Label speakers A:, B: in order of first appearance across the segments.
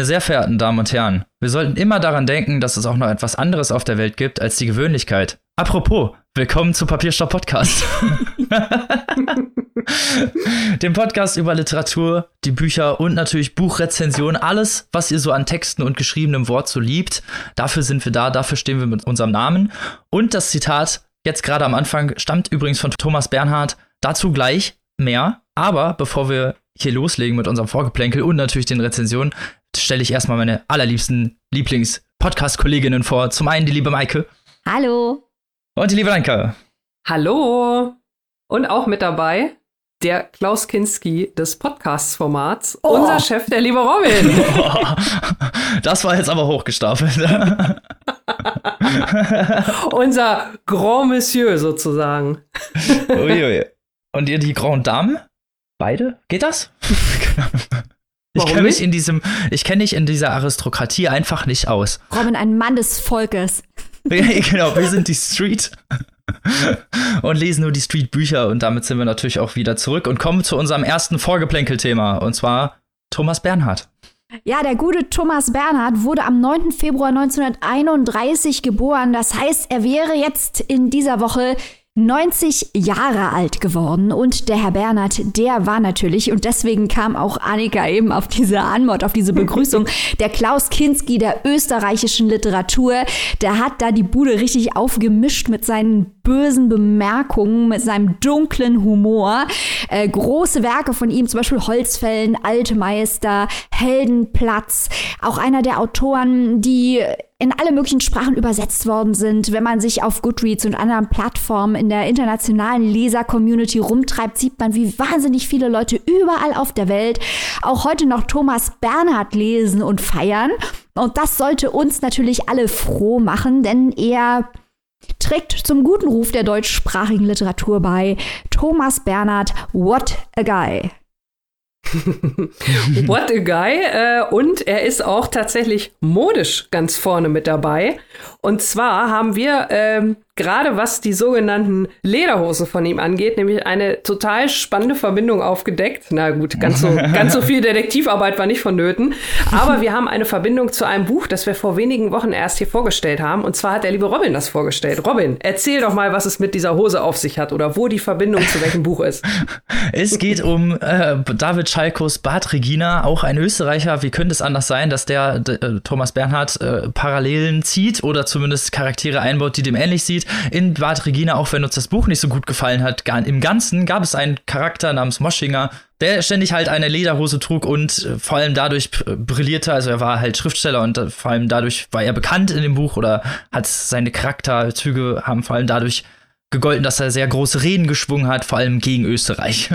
A: Meine sehr verehrten Damen und Herren, wir sollten immer daran denken, dass es auch noch etwas anderes auf der Welt gibt als die Gewöhnlichkeit. Apropos, willkommen zu Papierstopp Podcast. Dem Podcast über Literatur, die Bücher und natürlich Buchrezensionen, alles, was ihr so an Texten und geschriebenem Wort so liebt. Dafür sind wir da, dafür stehen wir mit unserem Namen. Und das Zitat jetzt gerade am Anfang stammt übrigens von Thomas Bernhard. Dazu gleich mehr. Aber bevor wir hier loslegen mit unserem Vorgeplänkel und natürlich den Rezensionen, stelle ich erstmal meine allerliebsten Lieblings-Podcast-Kolleginnen vor. Zum einen die liebe Maike.
B: Hallo.
A: Und die liebe Anke.
C: Hallo. Und auch mit dabei der Klaus Kinski des Podcasts-Formats, oh. unser Chef, der liebe Robin.
A: das war jetzt aber hochgestapelt.
C: unser Grand Monsieur sozusagen.
A: Uiui. Und ihr die Grand Dame? Beide? Geht das? Ich kenne mich in diesem, ich kenne mich in dieser Aristokratie einfach nicht aus.
B: Robin, ein Mann des Volkes.
A: genau, wir sind die Street und lesen nur die Street-Bücher und damit sind wir natürlich auch wieder zurück und kommen zu unserem ersten Vorgeplänkel-Thema und zwar Thomas Bernhard.
B: Ja, der gute Thomas Bernhard wurde am 9. Februar 1931 geboren. Das heißt, er wäre jetzt in dieser Woche 90 Jahre alt geworden. Und der Herr Bernhard, der war natürlich, und deswegen kam auch Annika eben auf diese Anmod, auf diese Begrüßung, der Klaus Kinski der österreichischen Literatur, der hat da die Bude richtig aufgemischt mit seinen bösen Bemerkungen, mit seinem dunklen Humor. Äh, große Werke von ihm, zum Beispiel Holzfällen, Alte Meister, Heldenplatz, auch einer der Autoren, die in alle möglichen Sprachen übersetzt worden sind. Wenn man sich auf Goodreads und anderen Plattformen in der internationalen Leser-Community rumtreibt, sieht man, wie wahnsinnig viele Leute überall auf der Welt auch heute noch Thomas Bernhard lesen und feiern. Und das sollte uns natürlich alle froh machen, denn er trägt zum guten Ruf der deutschsprachigen Literatur bei. Thomas Bernhard, what a guy.
C: What a guy. Äh, und er ist auch tatsächlich modisch ganz vorne mit dabei. Und zwar haben wir ähm, gerade was die sogenannten Lederhosen von ihm angeht, nämlich eine total spannende Verbindung aufgedeckt. Na gut, ganz so, ganz so viel Detektivarbeit war nicht vonnöten. Aber wir haben eine Verbindung zu einem Buch, das wir vor wenigen Wochen erst hier vorgestellt haben. Und zwar hat der liebe Robin das vorgestellt. Robin, erzähl doch mal, was es mit dieser Hose auf sich hat oder wo die Verbindung zu welchem Buch ist.
A: Es geht um äh, David Schalkos Bad Regina, auch ein Österreicher. Wie könnte es anders sein, dass der äh, Thomas Bernhard äh, Parallelen zieht oder zumindest Charaktere einbaut, die dem ähnlich sieht? In Bad Regina, auch wenn uns das Buch nicht so gut gefallen hat, im Ganzen gab es einen Charakter namens Moschinger, der ständig halt eine Lederhose trug und äh, vor allem dadurch brillierte. Also er war halt Schriftsteller und äh, vor allem dadurch war er bekannt in dem Buch oder hat seine Charakterzüge haben vor allem dadurch gegolten, dass er sehr große Reden geschwungen hat, vor allem gegen Österreich.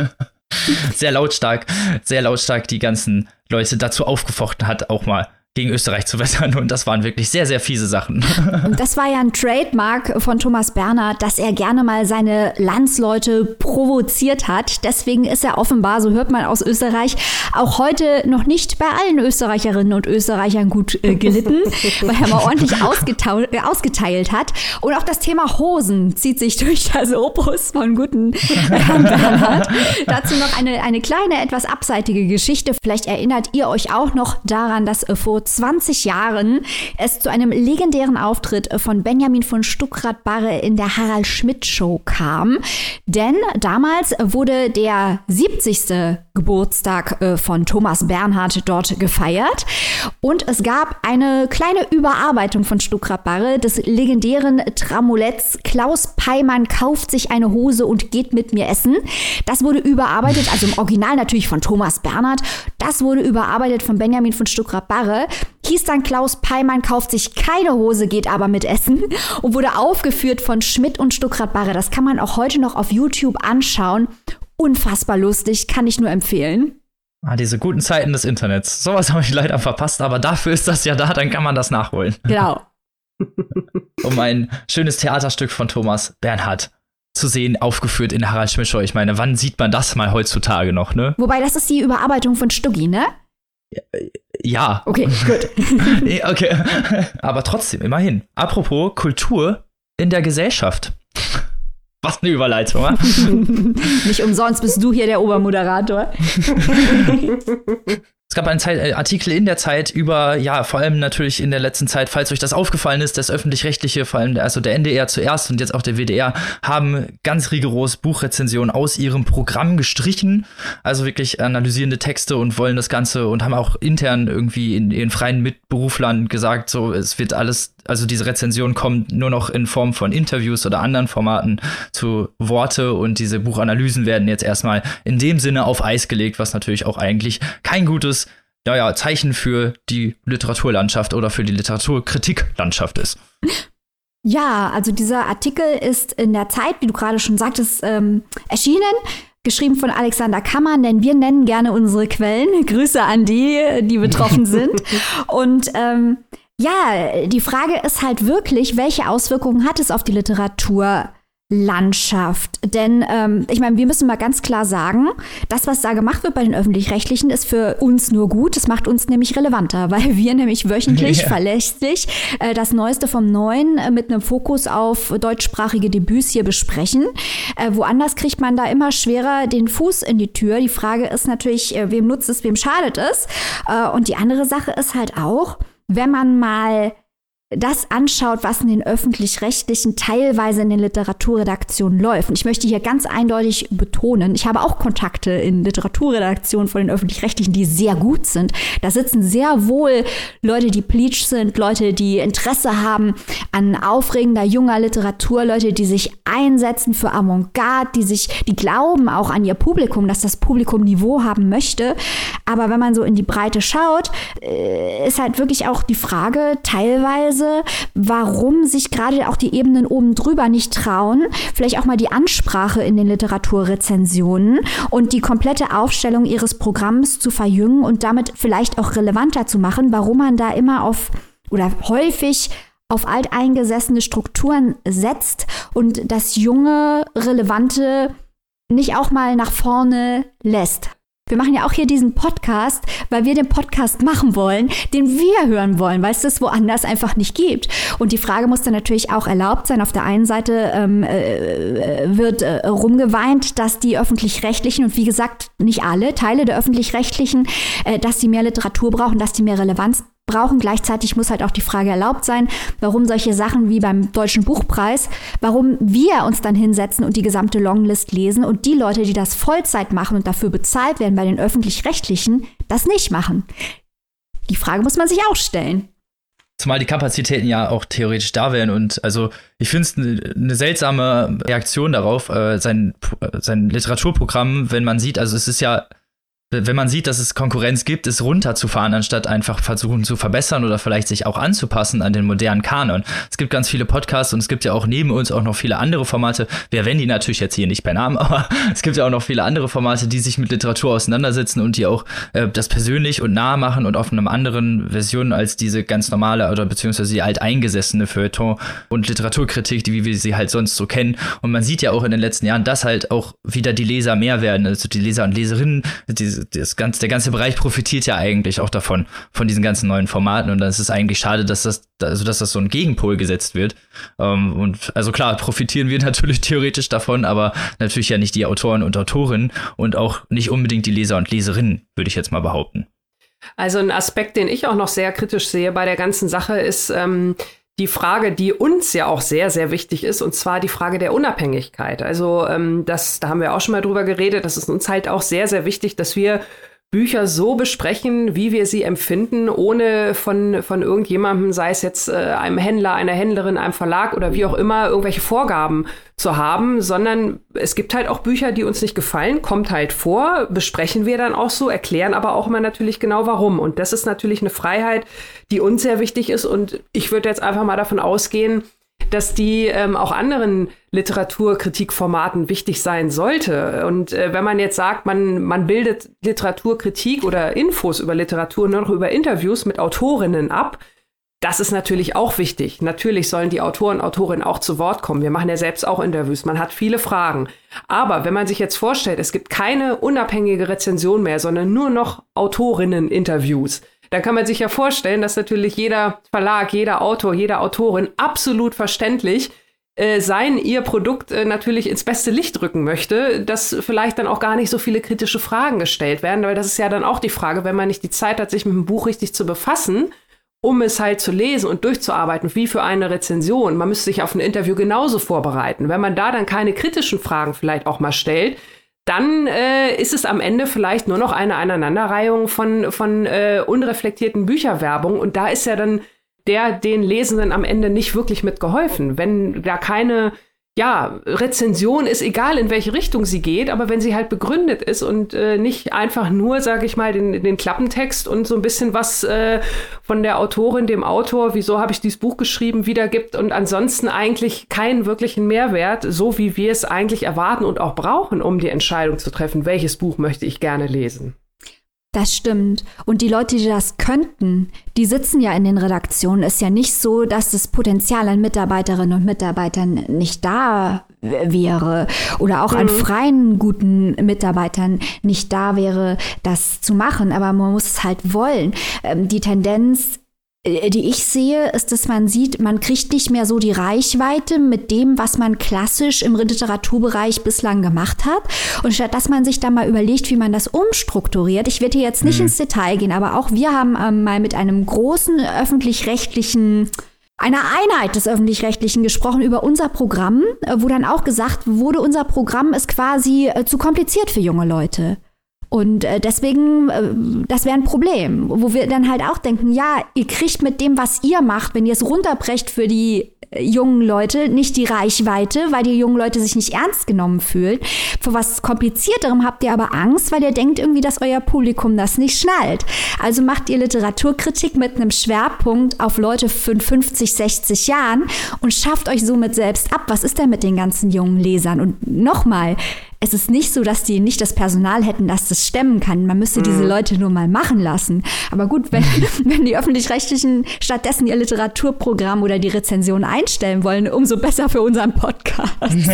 A: sehr lautstark, sehr lautstark die ganzen Leute dazu aufgefochten hat, auch mal gegen Österreich zu wettern. Und das waren wirklich sehr, sehr fiese Sachen.
B: Das war ja ein Trademark von Thomas Bernhard, dass er gerne mal seine Landsleute provoziert hat. Deswegen ist er offenbar, so hört man aus Österreich, auch heute noch nicht bei allen Österreicherinnen und Österreichern gut äh, gelitten, weil er mal ordentlich äh, ausgeteilt hat. Und auch das Thema Hosen zieht sich durch das Opus von guten Herrn Bernhard. Dazu noch eine, eine kleine, etwas abseitige Geschichte. Vielleicht erinnert ihr euch auch noch daran, dass äh, vor 20 Jahren es zu einem legendären Auftritt von Benjamin von Stuckrad-Barre in der Harald Schmidt Show kam. Denn damals wurde der 70. Geburtstag äh, von Thomas Bernhard dort gefeiert. Und es gab eine kleine Überarbeitung von Stuckrad-Barre des legendären Tramoletts Klaus Peimann kauft sich eine Hose und geht mit mir essen. Das wurde überarbeitet, also im Original natürlich von Thomas Bernhard. Das wurde überarbeitet von Benjamin von Stuckrad-Barre hieß dann Klaus Peimann kauft sich keine Hose, geht aber mit Essen und wurde aufgeführt von Schmidt und Stuckrad-Barre. Das kann man auch heute noch auf YouTube anschauen. Unfassbar lustig, kann ich nur empfehlen.
A: Ah, diese guten Zeiten des Internets. Sowas habe ich leider verpasst, aber dafür ist das ja da, dann kann man das nachholen.
B: Genau.
A: um ein schönes Theaterstück von Thomas Bernhard zu sehen, aufgeführt in Harald Schmischow. Ich meine, wann sieht man das mal heutzutage noch, ne?
B: Wobei, das ist die Überarbeitung von Stuggi, ne?
A: Ja.
B: Okay, gut.
A: okay. Aber trotzdem, immerhin. Apropos Kultur in der Gesellschaft. Was eine Überleitung, wa?
B: Nicht umsonst bist du hier der Obermoderator.
A: es gab einen Zeit, äh, Artikel in der Zeit über, ja, vor allem natürlich in der letzten Zeit, falls euch das aufgefallen ist, das öffentlich-rechtliche, vor allem also der NDR zuerst und jetzt auch der WDR, haben ganz rigoros Buchrezensionen aus ihrem Programm gestrichen. Also wirklich analysierende Texte und wollen das Ganze und haben auch intern irgendwie in ihren freien Mitberuflern gesagt, so, es wird alles, also diese Rezension kommt nur noch in Form von Interviews oder anderen Formaten zu Worte und diese Buchanalysen werden jetzt erstmal in dem Sinne auf Eis gelegt, was natürlich auch eigentlich kein gutes ja, Zeichen für die Literaturlandschaft oder für die Literaturkritiklandschaft ist.
B: Ja, also dieser Artikel ist in der Zeit, wie du gerade schon sagtest, ähm, erschienen geschrieben von Alexander Kammer, denn wir nennen gerne unsere Quellen. Grüße an die, die betroffen sind. Und ähm, ja, die Frage ist halt wirklich, welche Auswirkungen hat es auf die Literatur? Landschaft. Denn ähm, ich meine, wir müssen mal ganz klar sagen, das, was da gemacht wird bei den öffentlich-rechtlichen, ist für uns nur gut. Das macht uns nämlich relevanter, weil wir nämlich wöchentlich ja. verlässlich äh, das Neueste vom Neuen äh, mit einem Fokus auf deutschsprachige Debüts hier besprechen. Äh, woanders kriegt man da immer schwerer den Fuß in die Tür. Die Frage ist natürlich, äh, wem nutzt es, wem schadet es? Äh, und die andere Sache ist halt auch, wenn man mal das anschaut, was in den öffentlich-rechtlichen, teilweise in den Literaturredaktionen läuft. Und ich möchte hier ganz eindeutig betonen, ich habe auch Kontakte in Literaturredaktionen von den öffentlich-rechtlichen, die sehr gut sind. Da sitzen sehr wohl Leute, die pleatsch sind, Leute, die Interesse haben an aufregender, junger Literatur, Leute, die sich einsetzen für Avantgarde, die sich, die glauben auch an ihr Publikum, dass das Publikum Niveau haben möchte. Aber wenn man so in die Breite schaut, äh, ist halt wirklich auch die Frage, teilweise Weise, warum sich gerade auch die Ebenen oben drüber nicht trauen, vielleicht auch mal die Ansprache in den Literaturrezensionen und die komplette Aufstellung ihres Programms zu verjüngen und damit vielleicht auch relevanter zu machen, warum man da immer auf oder häufig auf alteingesessene Strukturen setzt und das junge, relevante nicht auch mal nach vorne lässt. Wir machen ja auch hier diesen Podcast, weil wir den Podcast machen wollen, den wir hören wollen, weil es das woanders einfach nicht gibt. Und die Frage muss dann natürlich auch erlaubt sein. Auf der einen Seite ähm, äh, wird äh, rumgeweint, dass die öffentlich-rechtlichen und wie gesagt nicht alle Teile der öffentlich-rechtlichen, äh, dass sie mehr Literatur brauchen, dass die mehr Relevanz brauchen. Gleichzeitig muss halt auch die Frage erlaubt sein, warum solche Sachen wie beim Deutschen Buchpreis, warum wir uns dann hinsetzen und die gesamte Longlist lesen und die Leute, die das Vollzeit machen und dafür bezahlt werden bei den öffentlich-rechtlichen, das nicht machen. Die Frage muss man sich auch stellen.
A: Zumal die Kapazitäten ja auch theoretisch da wären und also ich finde es eine ne seltsame Reaktion darauf, äh, sein, sein Literaturprogramm, wenn man sieht, also es ist ja wenn man sieht, dass es Konkurrenz gibt, es runterzufahren, anstatt einfach versuchen zu verbessern oder vielleicht sich auch anzupassen an den modernen Kanon. Es gibt ganz viele Podcasts und es gibt ja auch neben uns auch noch viele andere Formate. Wir erwähnen die natürlich jetzt hier nicht per Namen, aber es gibt ja auch noch viele andere Formate, die sich mit Literatur auseinandersetzen und die auch äh, das persönlich und nah machen und auf einer anderen Version als diese ganz normale oder beziehungsweise die alteingesessene Feuilleton und Literaturkritik, die wir sie halt sonst so kennen. Und man sieht ja auch in den letzten Jahren, dass halt auch wieder die Leser mehr werden, also die Leser und Leserinnen, diese das ganze, der ganze Bereich profitiert ja eigentlich auch davon, von diesen ganzen neuen Formaten. Und dann ist es eigentlich schade, dass das, also dass das so ein Gegenpol gesetzt wird. Ähm, und also klar, profitieren wir natürlich theoretisch davon, aber natürlich ja nicht die Autoren und Autorinnen und auch nicht unbedingt die Leser und Leserinnen, würde ich jetzt mal behaupten.
C: Also ein Aspekt, den ich auch noch sehr kritisch sehe bei der ganzen Sache, ist, ähm, die Frage, die uns ja auch sehr, sehr wichtig ist, und zwar die Frage der Unabhängigkeit. Also ähm, das, da haben wir auch schon mal drüber geredet, das ist uns halt auch sehr, sehr wichtig, dass wir Bücher so besprechen, wie wir sie empfinden, ohne von, von irgendjemandem, sei es jetzt äh, einem Händler, einer Händlerin, einem Verlag oder wie auch immer, irgendwelche Vorgaben zu haben, sondern es gibt halt auch Bücher, die uns nicht gefallen, kommt halt vor, besprechen wir dann auch so, erklären aber auch immer natürlich genau warum. Und das ist natürlich eine Freiheit, die uns sehr wichtig ist. Und ich würde jetzt einfach mal davon ausgehen, dass die ähm, auch anderen Literaturkritikformaten wichtig sein sollte. Und äh, wenn man jetzt sagt, man, man bildet Literaturkritik oder Infos über Literatur nur noch über Interviews mit Autorinnen ab, das ist natürlich auch wichtig. Natürlich sollen die Autoren, Autorinnen auch zu Wort kommen. Wir machen ja selbst auch Interviews. Man hat viele Fragen. Aber wenn man sich jetzt vorstellt, es gibt keine unabhängige Rezension mehr, sondern nur noch Autorinnen-Interviews, dann kann man sich ja vorstellen, dass natürlich jeder Verlag, jeder Autor, jede Autorin absolut verständlich äh, sein ihr Produkt äh, natürlich ins beste Licht rücken möchte, dass vielleicht dann auch gar nicht so viele kritische Fragen gestellt werden, weil das ist ja dann auch die Frage, wenn man nicht die Zeit hat, sich mit dem Buch richtig zu befassen, um es halt zu lesen und durchzuarbeiten, wie für eine Rezension. Man müsste sich auf ein Interview genauso vorbereiten. Wenn man da dann keine kritischen Fragen vielleicht auch mal stellt, dann äh, ist es am Ende vielleicht nur noch eine Aneinanderreihung von, von äh, unreflektierten Bücherwerbung. Und da ist ja dann der den Lesenden am Ende nicht wirklich mitgeholfen. Wenn da keine ja, Rezension ist egal, in welche Richtung sie geht, aber wenn sie halt begründet ist und äh, nicht einfach nur, sage ich mal, den, den Klappentext und so ein bisschen was äh, von der Autorin, dem Autor, wieso habe ich dieses Buch geschrieben, wiedergibt und ansonsten eigentlich keinen wirklichen Mehrwert, so wie wir es eigentlich erwarten und auch brauchen, um die Entscheidung zu treffen, welches Buch möchte ich gerne lesen.
B: Das stimmt. Und die Leute, die das könnten, die sitzen ja in den Redaktionen. Ist ja nicht so, dass das Potenzial an Mitarbeiterinnen und Mitarbeitern nicht da wäre oder auch mhm. an freien guten Mitarbeitern nicht da wäre, das zu machen. Aber man muss es halt wollen. Ähm, die Tendenz die ich sehe, ist, dass man sieht, man kriegt nicht mehr so die Reichweite mit dem, was man klassisch im Literaturbereich bislang gemacht hat. Und statt dass man sich da mal überlegt, wie man das umstrukturiert, ich werde hier jetzt nicht mhm. ins Detail gehen, aber auch wir haben ähm, mal mit einem großen öffentlich-rechtlichen einer Einheit des öffentlich-rechtlichen gesprochen über unser Programm, äh, wo dann auch gesagt wurde, unser Programm ist quasi äh, zu kompliziert für junge Leute. Und äh, deswegen, äh, das wäre ein Problem, wo wir dann halt auch denken, ja, ihr kriegt mit dem, was ihr macht, wenn ihr es runterbrecht für die äh, jungen Leute, nicht die Reichweite, weil die jungen Leute sich nicht ernst genommen fühlen. Vor was komplizierterem habt ihr aber Angst, weil ihr denkt irgendwie, dass euer Publikum das nicht schnallt. Also macht ihr Literaturkritik mit einem Schwerpunkt auf Leute von 50, 60 Jahren und schafft euch somit selbst ab. Was ist denn mit den ganzen jungen Lesern? Und nochmal, es ist nicht so, dass die nicht das Personal hätten, das das stemmen kann. Man müsste mhm. diese Leute nur mal machen lassen. Aber gut, wenn, wenn die öffentlich-rechtlichen stattdessen ihr Literaturprogramm oder die Rezension einstellen wollen, umso besser für unseren Podcast.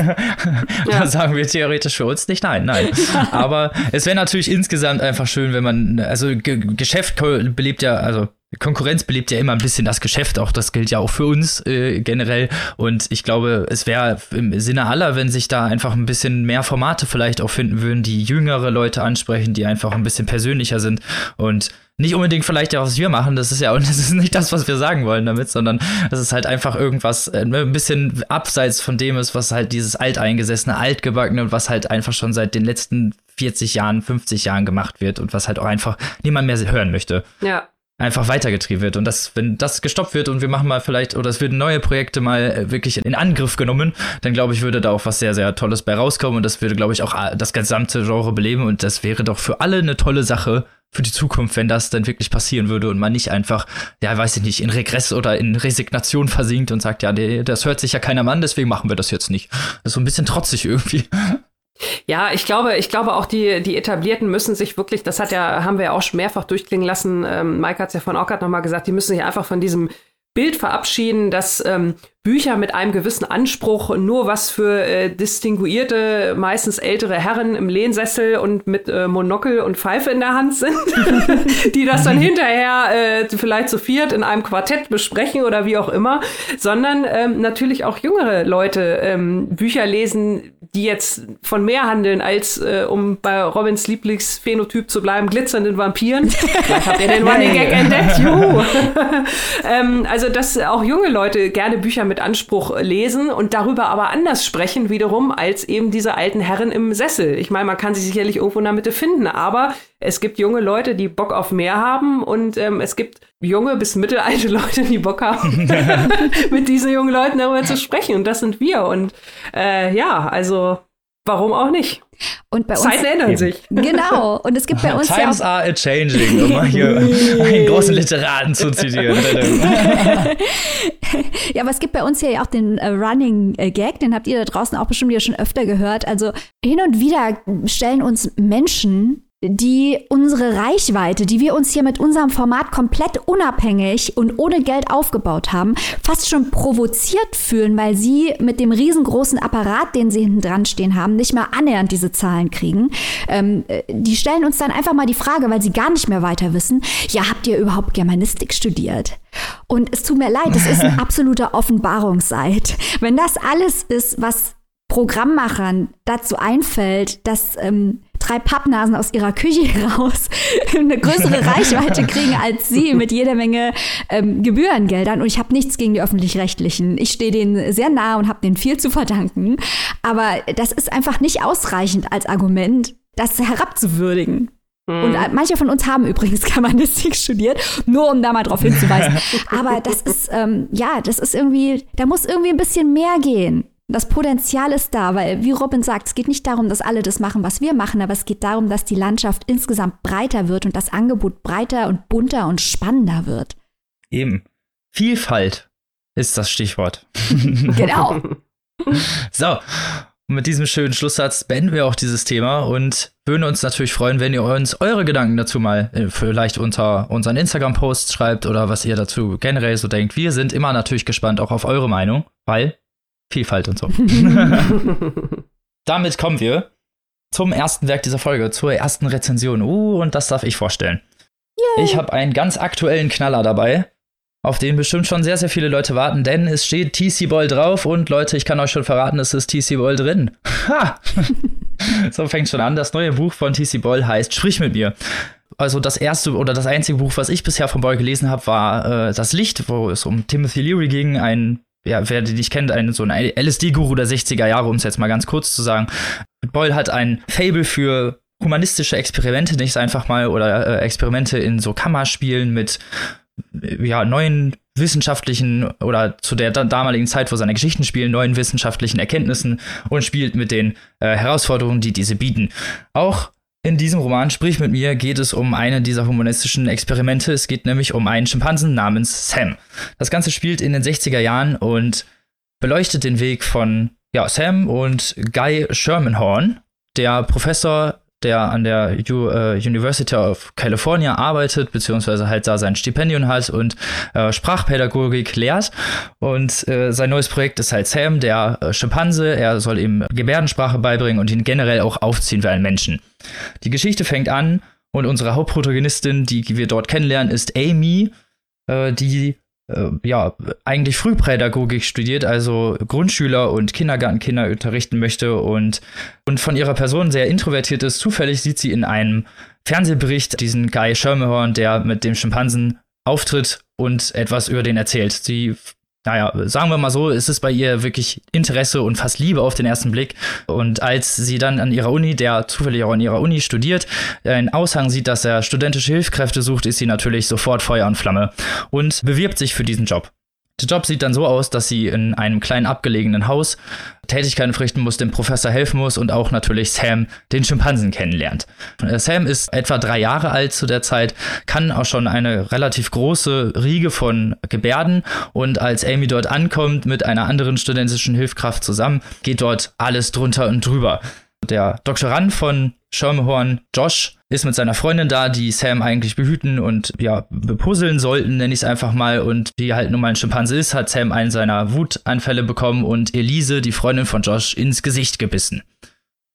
A: da sagen wir theoretisch für uns nicht nein, nein. Aber es wäre natürlich insgesamt einfach schön, wenn man, also G Geschäft belebt ja, also Konkurrenz belebt ja immer ein bisschen das Geschäft, auch das gilt ja auch für uns äh, generell. Und ich glaube, es wäre im Sinne aller, wenn sich da einfach ein bisschen mehr Formate vielleicht auch finden würden, die jüngere Leute ansprechen, die einfach ein bisschen persönlicher sind und nicht unbedingt vielleicht ja, was wir machen, das ist ja, und das ist nicht das, was wir sagen wollen damit, sondern das ist halt einfach irgendwas äh, ein bisschen abseits von dem ist, was halt dieses alteingesessene, altgebackene und was halt einfach schon seit den letzten 40 Jahren, 50 Jahren gemacht wird und was halt auch einfach niemand mehr hören möchte.
C: Ja
A: einfach weitergetrieben wird. Und das, wenn das gestoppt wird und wir machen mal vielleicht, oder es würden neue Projekte mal äh, wirklich in Angriff genommen, dann glaube ich, würde da auch was sehr, sehr Tolles bei rauskommen und das würde, glaube ich, auch äh, das gesamte Genre beleben und das wäre doch für alle eine tolle Sache für die Zukunft, wenn das dann wirklich passieren würde und man nicht einfach, ja, weiß ich nicht, in Regress oder in Resignation versinkt und sagt, ja, das hört sich ja keiner Mann, deswegen machen wir das jetzt nicht. Das ist so ein bisschen trotzig irgendwie.
C: Ja, ich glaube, ich glaube auch die, die Etablierten müssen sich wirklich, das hat ja, haben wir ja auch schon mehrfach durchklingen lassen, ähm, Mike hat es ja von gerade nochmal gesagt, die müssen sich einfach von diesem Bild verabschieden, dass ähm, Bücher mit einem gewissen Anspruch nur was für äh, distinguierte, meistens ältere Herren im Lehnsessel und mit äh, Monokel und Pfeife in der Hand sind, die das dann hinterher äh, vielleicht zu viert in einem Quartett besprechen oder wie auch immer, sondern ähm, natürlich auch jüngere Leute ähm, Bücher lesen, die jetzt von mehr handeln als, äh, um bei Robins Lieblingsphänotyp zu bleiben, glitzernden Vampiren. Vielleicht habt ihr den Running Gag entdeckt, juhu. ähm, also, dass auch junge Leute gerne Bücher mit Anspruch lesen und darüber aber anders sprechen wiederum als eben diese alten Herren im Sessel. Ich meine, man kann sich sicherlich irgendwo in der Mitte finden, aber es gibt junge Leute, die Bock auf mehr haben und ähm, es gibt junge bis mittelalte Leute, die Bock haben, mit diesen jungen Leuten darüber zu sprechen. Und das sind wir. Und äh, ja, also warum auch nicht?
B: Und bei uns
C: Zeiten ändern sich.
B: Genau. Und es gibt bei uns
A: Times ja are a changing, um mal hier einen großen Literaten zu zitieren.
B: ja, aber es gibt bei uns hier ja auch den äh, Running äh, Gag, den habt ihr da draußen auch bestimmt ja schon öfter gehört. Also hin und wieder stellen uns Menschen die unsere Reichweite, die wir uns hier mit unserem Format komplett unabhängig und ohne Geld aufgebaut haben, fast schon provoziert fühlen, weil sie mit dem riesengroßen Apparat, den sie hinten dran stehen haben, nicht mehr annähernd diese Zahlen kriegen. Ähm, äh, die stellen uns dann einfach mal die Frage, weil sie gar nicht mehr weiter wissen, ja, habt ihr überhaupt Germanistik studiert? Und es tut mir leid, das ist ein absoluter Offenbarungseid. Wenn das alles ist, was Programmmachern dazu einfällt, dass ähm, drei Pappnasen aus ihrer Küche heraus eine größere Reichweite kriegen als sie mit jeder Menge ähm, Gebührengeldern. Und ich habe nichts gegen die öffentlich-rechtlichen. Ich stehe denen sehr nah und habe denen viel zu verdanken. Aber das ist einfach nicht ausreichend als Argument, das herabzuwürdigen. Und äh, manche von uns haben übrigens Germanistik studiert, nur um da mal drauf hinzuweisen. Aber das ist, ähm, ja, das ist irgendwie, da muss irgendwie ein bisschen mehr gehen. Das Potenzial ist da, weil, wie Robin sagt, es geht nicht darum, dass alle das machen, was wir machen, aber es geht darum, dass die Landschaft insgesamt breiter wird und das Angebot breiter und bunter und spannender wird.
A: Eben. Vielfalt ist das Stichwort.
B: Genau.
A: so, und mit diesem schönen Schlusssatz beenden wir auch dieses Thema und würden uns natürlich freuen, wenn ihr uns eure Gedanken dazu mal äh, vielleicht unter unseren Instagram-Posts schreibt oder was ihr dazu generell so denkt. Wir sind immer natürlich gespannt auch auf eure Meinung, weil Vielfalt und so. Damit kommen wir zum ersten Werk dieser Folge, zur ersten Rezension. Uh, und das darf ich vorstellen. Yay. Ich habe einen ganz aktuellen Knaller dabei auf den bestimmt schon sehr, sehr viele Leute warten, denn es steht TC Ball drauf und Leute, ich kann euch schon verraten, es ist TC Ball drin. Ha! so fängt schon an. Das neue Buch von TC Ball heißt Sprich mit mir. Also das erste oder das einzige Buch, was ich bisher von Boy gelesen habe, war äh, Das Licht, wo es um Timothy Leary ging, ein ja, wer die nicht kennt, ein, so ein LSD-Guru der 60er Jahre, um es jetzt mal ganz kurz zu sagen. Boyle hat ein Fable für humanistische Experimente, nicht einfach mal, oder äh, Experimente in so Kammerspielen mit ja, neuen wissenschaftlichen oder zu der damaligen Zeit, wo seine Geschichten spielen, neuen wissenschaftlichen Erkenntnissen und spielt mit den äh, Herausforderungen, die diese bieten. Auch in diesem Roman Sprich mit mir geht es um eine dieser humanistischen Experimente. Es geht nämlich um einen Schimpansen namens Sam. Das Ganze spielt in den 60er Jahren und beleuchtet den Weg von ja, Sam und Guy Shermanhorn, der Professor der an der U äh, University of California arbeitet, beziehungsweise halt da sein Stipendium hat und äh, Sprachpädagogik lehrt. Und äh, sein neues Projekt ist halt Sam, der äh, Schimpanse. Er soll ihm Gebärdensprache beibringen und ihn generell auch aufziehen wie einen Menschen. Die Geschichte fängt an und unsere Hauptprotagonistin, die wir dort kennenlernen, ist Amy, äh, die ja, eigentlich Frühpädagogik studiert, also Grundschüler und Kindergartenkinder unterrichten möchte und, und von ihrer Person sehr introvertiert ist. Zufällig sieht sie in einem Fernsehbericht diesen Guy Schermerhorn, der mit dem Schimpansen auftritt und etwas über den erzählt. Sie naja, sagen wir mal so, ist es bei ihr wirklich Interesse und fast Liebe auf den ersten Blick. Und als sie dann an ihrer Uni, der zufällig auch an ihrer Uni studiert, einen Aushang sieht, dass er studentische Hilfskräfte sucht, ist sie natürlich sofort Feuer und Flamme und bewirbt sich für diesen Job. Der Job sieht dann so aus, dass sie in einem kleinen abgelegenen Haus Tätigkeiten verrichten muss, dem Professor helfen muss und auch natürlich Sam, den Schimpansen, kennenlernt. Äh, Sam ist etwa drei Jahre alt zu der Zeit, kann auch schon eine relativ große Riege von Gebärden und als Amy dort ankommt mit einer anderen studentischen Hilfskraft zusammen, geht dort alles drunter und drüber. Der Doktorand von Schirmhorn, Josh, ist mit seiner Freundin da, die Sam eigentlich behüten und ja, bepuzzeln sollten, nenne ich es einfach mal. Und die halt nun mal ein Schimpanse ist, hat Sam einen seiner Wutanfälle bekommen und Elise, die Freundin von Josh, ins Gesicht gebissen.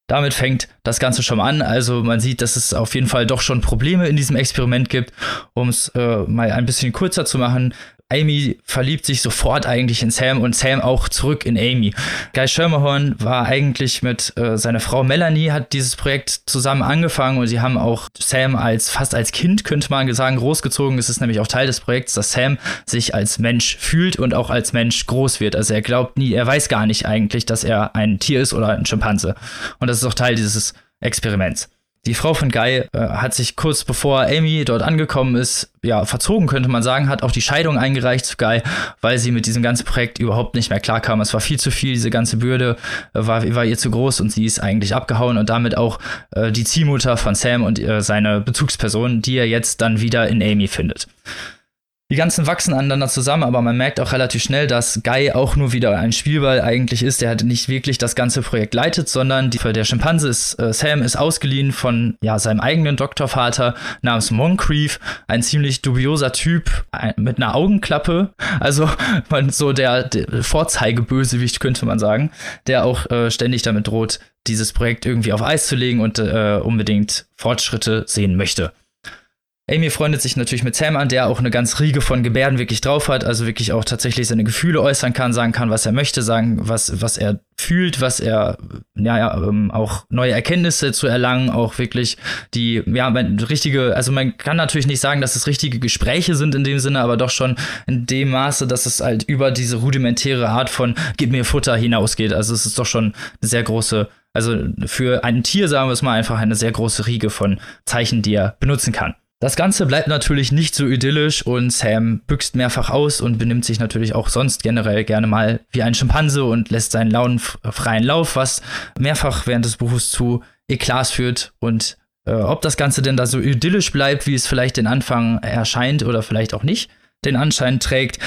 A: Damit fängt das Ganze schon an. Also man sieht, dass es auf jeden Fall doch schon Probleme in diesem Experiment gibt. Um es äh, mal ein bisschen kurzer zu machen, Amy verliebt sich sofort eigentlich in Sam und Sam auch zurück in Amy. Guy Schermerhorn war eigentlich mit äh, seiner Frau Melanie, hat dieses Projekt zusammen angefangen und sie haben auch Sam als fast als Kind, könnte man sagen, großgezogen. Es ist nämlich auch Teil des Projekts, dass Sam sich als Mensch fühlt und auch als Mensch groß wird. Also er glaubt nie, er weiß gar nicht eigentlich, dass er ein Tier ist oder ein Schimpanse. Und das ist auch Teil dieses Experiments. Die Frau von Guy äh, hat sich kurz bevor Amy dort angekommen ist, ja, verzogen könnte man sagen, hat auch die Scheidung eingereicht zu Guy, weil sie mit diesem ganzen Projekt überhaupt nicht mehr klarkam. Es war viel zu viel, diese ganze Bürde äh, war, war ihr zu groß und sie ist eigentlich abgehauen und damit auch äh, die Ziehmutter von Sam und äh, seine Bezugsperson, die er jetzt dann wieder in Amy findet. Die ganzen wachsen aneinander zusammen, aber man merkt auch relativ schnell, dass Guy auch nur wieder ein Spielball eigentlich ist. Der hat nicht wirklich das ganze Projekt leitet, sondern die, der Schimpanse ist, äh, Sam ist ausgeliehen von ja, seinem eigenen Doktorvater namens Moncrief, ein ziemlich dubioser Typ ein, mit einer Augenklappe. Also man, so der, der Vorzeigebösewicht könnte man sagen, der auch äh, ständig damit droht, dieses Projekt irgendwie auf Eis zu legen und äh, unbedingt Fortschritte sehen möchte. Amy freundet sich natürlich mit Sam an, der auch eine ganz Riege von Gebärden wirklich drauf hat, also wirklich auch tatsächlich seine Gefühle äußern kann, sagen kann, was er möchte, sagen, was, was er fühlt, was er, ja, ja ähm, auch neue Erkenntnisse zu erlangen, auch wirklich die, ja, richtige, also man kann natürlich nicht sagen, dass es richtige Gespräche sind in dem Sinne, aber doch schon in dem Maße, dass es halt über diese rudimentäre Art von gib mir Futter hinausgeht. Also es ist doch schon eine sehr große also für ein Tier, sagen wir es mal, einfach eine sehr große Riege von Zeichen, die er benutzen kann. Das Ganze bleibt natürlich nicht so idyllisch und Sam büxt mehrfach aus und benimmt sich natürlich auch sonst generell gerne mal wie ein Schimpanse und lässt seinen Launen freien Lauf, was mehrfach während des Buches zu Eklats führt. Und äh, ob das Ganze denn da so idyllisch bleibt, wie es vielleicht den Anfang erscheint oder vielleicht auch nicht den Anschein trägt,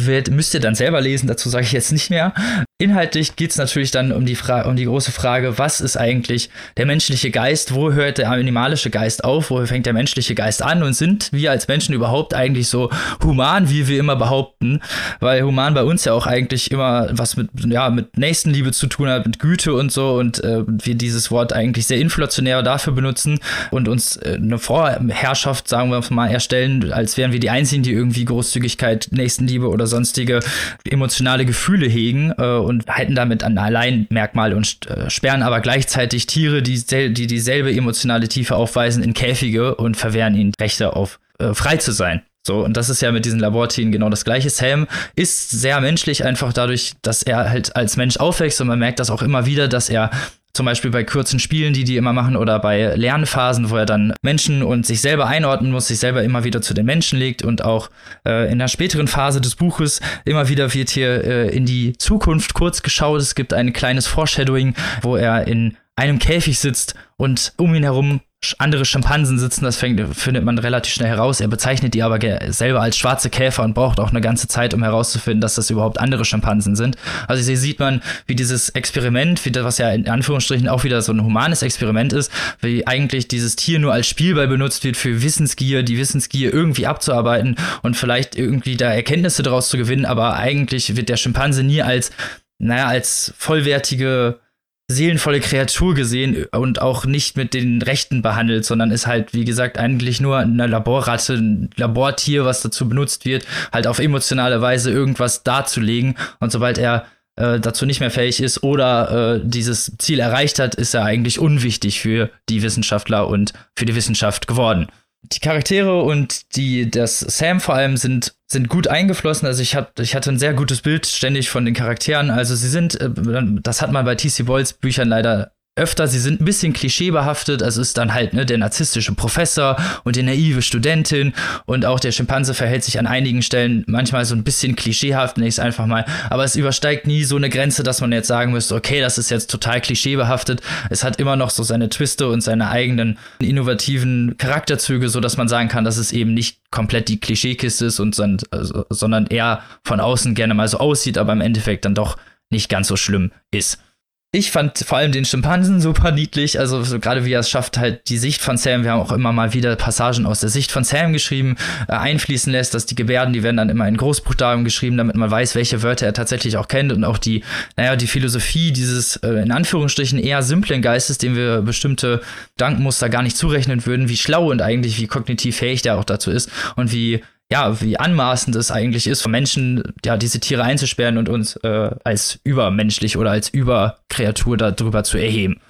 A: wird, müsst ihr dann selber lesen, dazu sage ich jetzt nicht mehr. Inhaltlich geht es natürlich dann um die, um die große Frage, was ist eigentlich der menschliche Geist, wo hört der animalische Geist auf, wo fängt der menschliche Geist an? Und sind wir als Menschen überhaupt eigentlich so human, wie wir immer behaupten, weil human bei uns ja auch eigentlich immer was mit, ja, mit Nächstenliebe zu tun hat, mit Güte und so und äh, wir dieses Wort eigentlich sehr inflationär dafür benutzen und uns äh, eine Vorherrschaft, sagen wir mal, erstellen, als wären wir die Einzigen, die irgendwie Großzügigkeit, Nächstenliebe oder sonstige emotionale Gefühle hegen äh, und halten damit ein Alleinmerkmal und äh, sperren aber gleichzeitig Tiere, die, die dieselbe emotionale Tiefe aufweisen, in Käfige und verwehren ihnen Rechte auf äh, frei zu sein. So, und das ist ja mit diesen Labortieren genau das gleiche. Sam ist sehr menschlich, einfach dadurch, dass er halt als Mensch aufwächst und man merkt das auch immer wieder, dass er zum Beispiel bei kurzen Spielen, die die immer machen, oder bei Lernphasen, wo er dann Menschen und sich selber einordnen muss, sich selber immer wieder zu den Menschen legt und auch äh, in der späteren Phase des Buches immer wieder wird hier äh, in die Zukunft kurz geschaut. Es gibt ein kleines Foreshadowing, wo er in einem Käfig sitzt und um ihn herum andere Schimpansen sitzen, das fängt, findet man relativ schnell heraus. Er bezeichnet die aber selber als schwarze Käfer und braucht auch eine ganze Zeit, um herauszufinden, dass das überhaupt andere Schimpansen sind. Also hier sieht man, wie dieses Experiment, wie das, was ja in Anführungsstrichen auch wieder so ein humanes Experiment ist, wie eigentlich dieses Tier nur als Spielball benutzt wird für Wissensgier, die Wissensgier irgendwie abzuarbeiten und vielleicht irgendwie da Erkenntnisse daraus zu gewinnen, aber eigentlich wird der Schimpanse nie als, naja, als vollwertige seelenvolle Kreatur gesehen und auch nicht mit den Rechten behandelt, sondern ist halt, wie gesagt, eigentlich nur eine Laborratte, ein Labortier, was dazu benutzt wird, halt auf emotionale Weise irgendwas darzulegen. Und sobald er äh, dazu nicht mehr fähig ist oder äh, dieses Ziel erreicht hat, ist er eigentlich unwichtig für die Wissenschaftler und für die Wissenschaft geworden die Charaktere und die, das Sam vor allem sind, sind gut eingeflossen. Also ich, hab, ich hatte ein sehr gutes Bild ständig von den Charakteren. Also sie sind, äh, das hat man bei TC Boyles Büchern leider öfter, sie sind ein bisschen klischeebehaftet, also ist dann halt ne, der narzisstische Professor und die naive Studentin und auch der Schimpanse verhält sich an einigen Stellen manchmal so ein bisschen klischeehaft, nenne ich es einfach mal, aber es übersteigt nie so eine Grenze, dass man jetzt sagen müsste, okay, das ist jetzt total klischeebehaftet. Es hat immer noch so seine Twiste und seine eigenen innovativen Charakterzüge, so dass man sagen kann, dass es eben nicht komplett die Klischeekiste ist und also, sondern eher von außen gerne mal so aussieht, aber im Endeffekt dann doch nicht ganz so schlimm ist. Ich fand vor allem den Schimpansen super niedlich, also so gerade wie er es schafft, halt die Sicht von Sam, wir haben auch immer mal wieder Passagen aus der Sicht von Sam geschrieben, äh, einfließen lässt, dass die Gebärden, die werden dann immer in Großbuchstaben geschrieben, damit man weiß, welche Wörter er tatsächlich auch kennt. Und auch die, naja, die Philosophie dieses äh, in Anführungsstrichen eher simplen Geistes, dem wir bestimmte Dankmuster gar nicht zurechnen würden, wie schlau und eigentlich wie kognitiv fähig der auch dazu ist und wie ja, wie anmaßend es eigentlich ist, von Menschen, ja, diese Tiere einzusperren und uns äh, als übermenschlich oder als Überkreatur darüber zu erheben.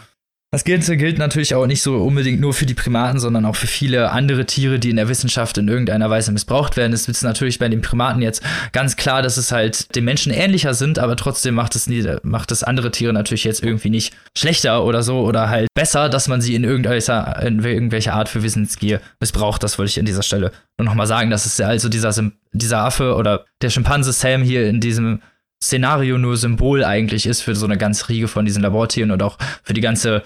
A: Das gilt, gilt natürlich auch nicht so unbedingt nur für die Primaten, sondern auch für viele andere Tiere, die in der Wissenschaft in irgendeiner Weise missbraucht werden. Es ist natürlich bei den Primaten jetzt ganz klar, dass es halt den Menschen ähnlicher sind, aber trotzdem macht es, nie, macht es andere Tiere natürlich jetzt irgendwie nicht schlechter oder so oder halt besser, dass man sie in irgendwelcher, in irgendwelcher Art für Wissensgier missbraucht. Das wollte ich an dieser Stelle nur nochmal sagen. dass es ja also dieser, dieser Affe oder der Schimpanse Sam hier in diesem Szenario nur Symbol eigentlich ist für so eine ganz Riege von diesen Labortieren und auch für die ganze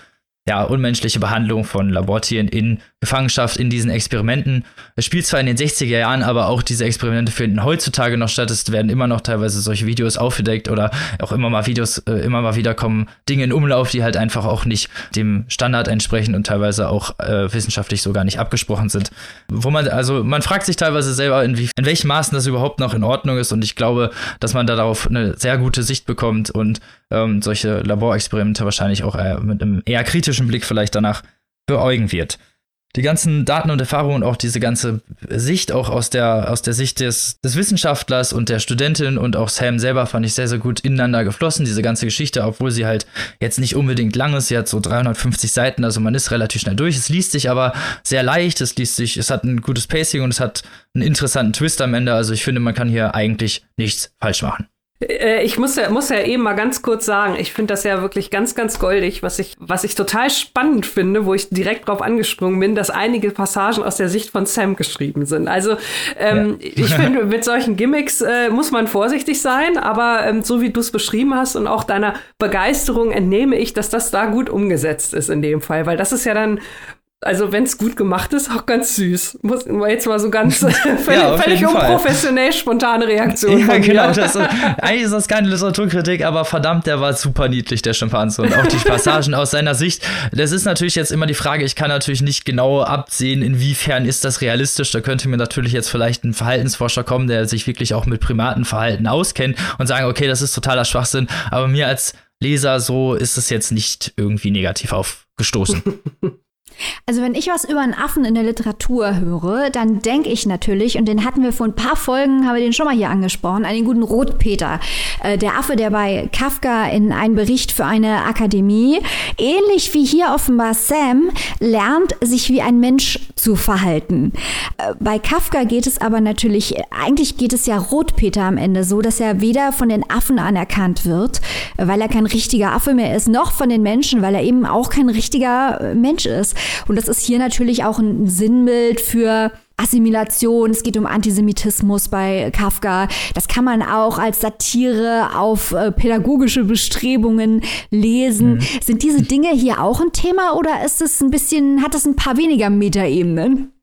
A: ja, unmenschliche Behandlung von Labortieren in Gefangenschaft in diesen Experimenten. Es spielt zwar in den 60er Jahren, aber auch diese Experimente finden heutzutage noch statt. Es werden immer noch teilweise solche Videos aufgedeckt oder auch immer mal Videos, äh, immer mal wieder kommen Dinge in Umlauf, die halt einfach auch nicht dem Standard entsprechen und teilweise auch äh, wissenschaftlich sogar nicht abgesprochen sind. Wo man, also man fragt sich teilweise selber, in, wie, in welchen Maßen das überhaupt noch in Ordnung ist und ich glaube, dass man da darauf eine sehr gute Sicht bekommt und ähm, solche Laborexperimente wahrscheinlich auch äh, mit einem eher kritischen Blick vielleicht danach beäugen wird. Die ganzen Daten und Erfahrungen und auch diese ganze Sicht, auch aus der, aus der Sicht des, des Wissenschaftlers und der Studentin und auch Sam selber fand ich sehr, sehr gut ineinander geflossen, diese ganze Geschichte, obwohl sie halt jetzt nicht unbedingt lang ist. Sie hat so 350 Seiten, also man ist relativ schnell durch. Es liest sich aber sehr leicht, es liest sich, es hat ein gutes Pacing und es hat einen interessanten Twist am Ende. Also ich finde, man kann hier eigentlich nichts falsch machen.
C: Äh, ich muss ja, muss ja eben mal ganz kurz sagen, ich finde das ja wirklich ganz, ganz goldig, was ich, was ich total spannend finde, wo ich direkt drauf angesprungen bin, dass einige Passagen aus der Sicht von Sam geschrieben sind. Also ähm, ja. ich finde, mit solchen Gimmicks äh, muss man vorsichtig sein, aber ähm, so wie du es beschrieben hast und auch deiner Begeisterung entnehme ich, dass das da gut umgesetzt ist in dem Fall, weil das ist ja dann also wenn es gut gemacht ist, auch ganz süß. Muss jetzt mal so ganz völlig, ja, völlig unprofessionell spontane Reaktion. Ja, genau.
A: Das, eigentlich ist das keine Literaturkritik, aber verdammt, der war super niedlich, der Schimpanse. Und auch die Passagen aus seiner Sicht. Das ist natürlich jetzt immer die Frage, ich kann natürlich nicht genau absehen, inwiefern ist das realistisch. Da könnte mir natürlich jetzt vielleicht ein Verhaltensforscher kommen, der sich wirklich auch mit Primatenverhalten auskennt und sagen, okay, das ist totaler Schwachsinn. Aber mir als Leser so ist es jetzt nicht irgendwie negativ aufgestoßen.
B: Also wenn ich was über einen Affen in der Literatur höre, dann denke ich natürlich, und den hatten wir vor ein paar Folgen, haben wir den schon mal hier angesprochen, an den guten Rotpeter. Äh, der Affe, der bei Kafka in einem Bericht für eine Akademie, ähnlich wie hier offenbar Sam, lernt, sich wie ein Mensch zu verhalten. Äh, bei Kafka geht es aber natürlich, eigentlich geht es ja Rotpeter am Ende so, dass er weder von den Affen anerkannt wird, weil er kein richtiger Affe mehr ist, noch von den Menschen, weil er eben auch kein richtiger äh, Mensch ist. Und das ist hier natürlich auch ein Sinnbild für Assimilation, es geht um Antisemitismus bei Kafka. Das kann man auch als Satire auf äh, pädagogische Bestrebungen lesen. Mhm. Sind diese Dinge hier auch ein Thema oder ist es ein bisschen, hat es ein paar weniger Metaebenen?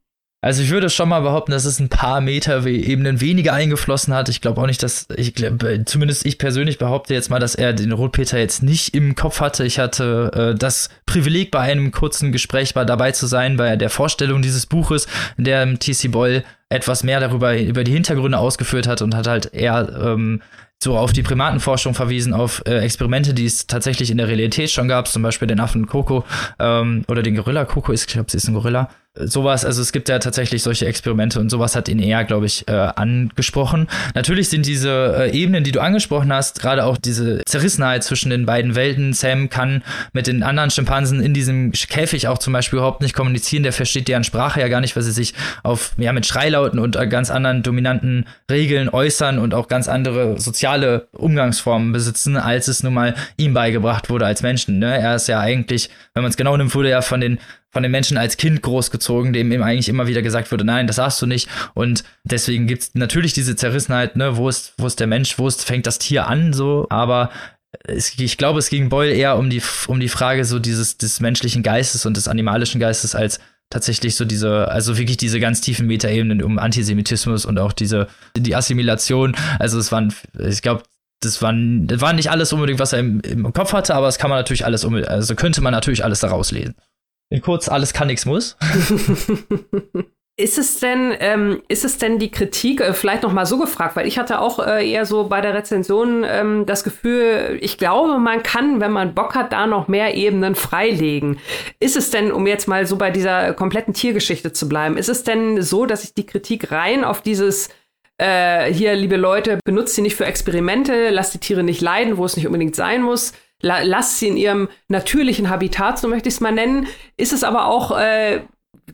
A: Also ich würde schon mal behaupten, dass es ein paar Meter Ebenen weniger eingeflossen hat. Ich glaube auch nicht, dass ich glaube, zumindest ich persönlich behaupte jetzt mal, dass er den Rotpeter jetzt nicht im Kopf hatte. Ich hatte äh, das Privileg, bei einem kurzen Gespräch bei, dabei zu sein, bei der Vorstellung dieses Buches, in der TC Boyle etwas mehr darüber über die Hintergründe ausgeführt hat und hat halt eher ähm, so auf die Primatenforschung verwiesen, auf äh, Experimente, die es tatsächlich in der Realität schon gab, zum Beispiel den Affen Coco ähm, oder den Gorilla Coco, ich glaube, sie ist ein Gorilla, sowas, also es gibt ja tatsächlich solche Experimente und sowas hat ihn eher, glaube ich, äh, angesprochen. Natürlich sind diese äh, Ebenen, die du angesprochen hast, gerade auch diese Zerrissenheit zwischen den beiden Welten. Sam kann mit den anderen Schimpansen in diesem Käfig auch zum Beispiel überhaupt nicht kommunizieren. Der versteht deren Sprache ja gar nicht, weil sie sich auf, ja, mit Schreilauten und äh, ganz anderen dominanten Regeln äußern und auch ganz andere soziale Umgangsformen besitzen, als es nun mal ihm beigebracht wurde als Menschen. Ne? Er ist ja eigentlich, wenn man es genau nimmt, wurde er von den von den Menschen als Kind großgezogen, dem ihm eigentlich immer wieder gesagt wurde, nein, das darfst du nicht. Und deswegen gibt's natürlich diese Zerrissenheit, ne, wo ist, wo ist der Mensch, wo ist, fängt das Tier an, so, aber es, ich glaube, es ging Boyle eher um die, um die Frage so dieses, des menschlichen Geistes und des animalischen Geistes als tatsächlich so diese, also wirklich diese ganz tiefen Metaebenen um Antisemitismus und auch diese, die Assimilation. Also es waren, ich glaube, das war, das war nicht alles unbedingt, was er im, im Kopf hatte, aber es kann man natürlich alles, also könnte man natürlich alles daraus lesen. In kurz, alles kann, nichts muss.
C: Ist es denn, ähm, ist es denn die Kritik, äh, vielleicht noch mal so gefragt, weil ich hatte auch äh, eher so bei der Rezension ähm, das Gefühl, ich glaube, man kann, wenn man Bock hat, da noch mehr Ebenen freilegen. Ist es denn, um jetzt mal so bei dieser kompletten Tiergeschichte zu bleiben, ist es denn so, dass ich die Kritik rein auf dieses äh, hier, liebe Leute, benutzt sie nicht für Experimente, lasst die Tiere nicht leiden, wo es nicht unbedingt sein muss, la lasst sie in ihrem natürlichen Habitat, so möchte ich es mal nennen. Ist es aber auch, äh,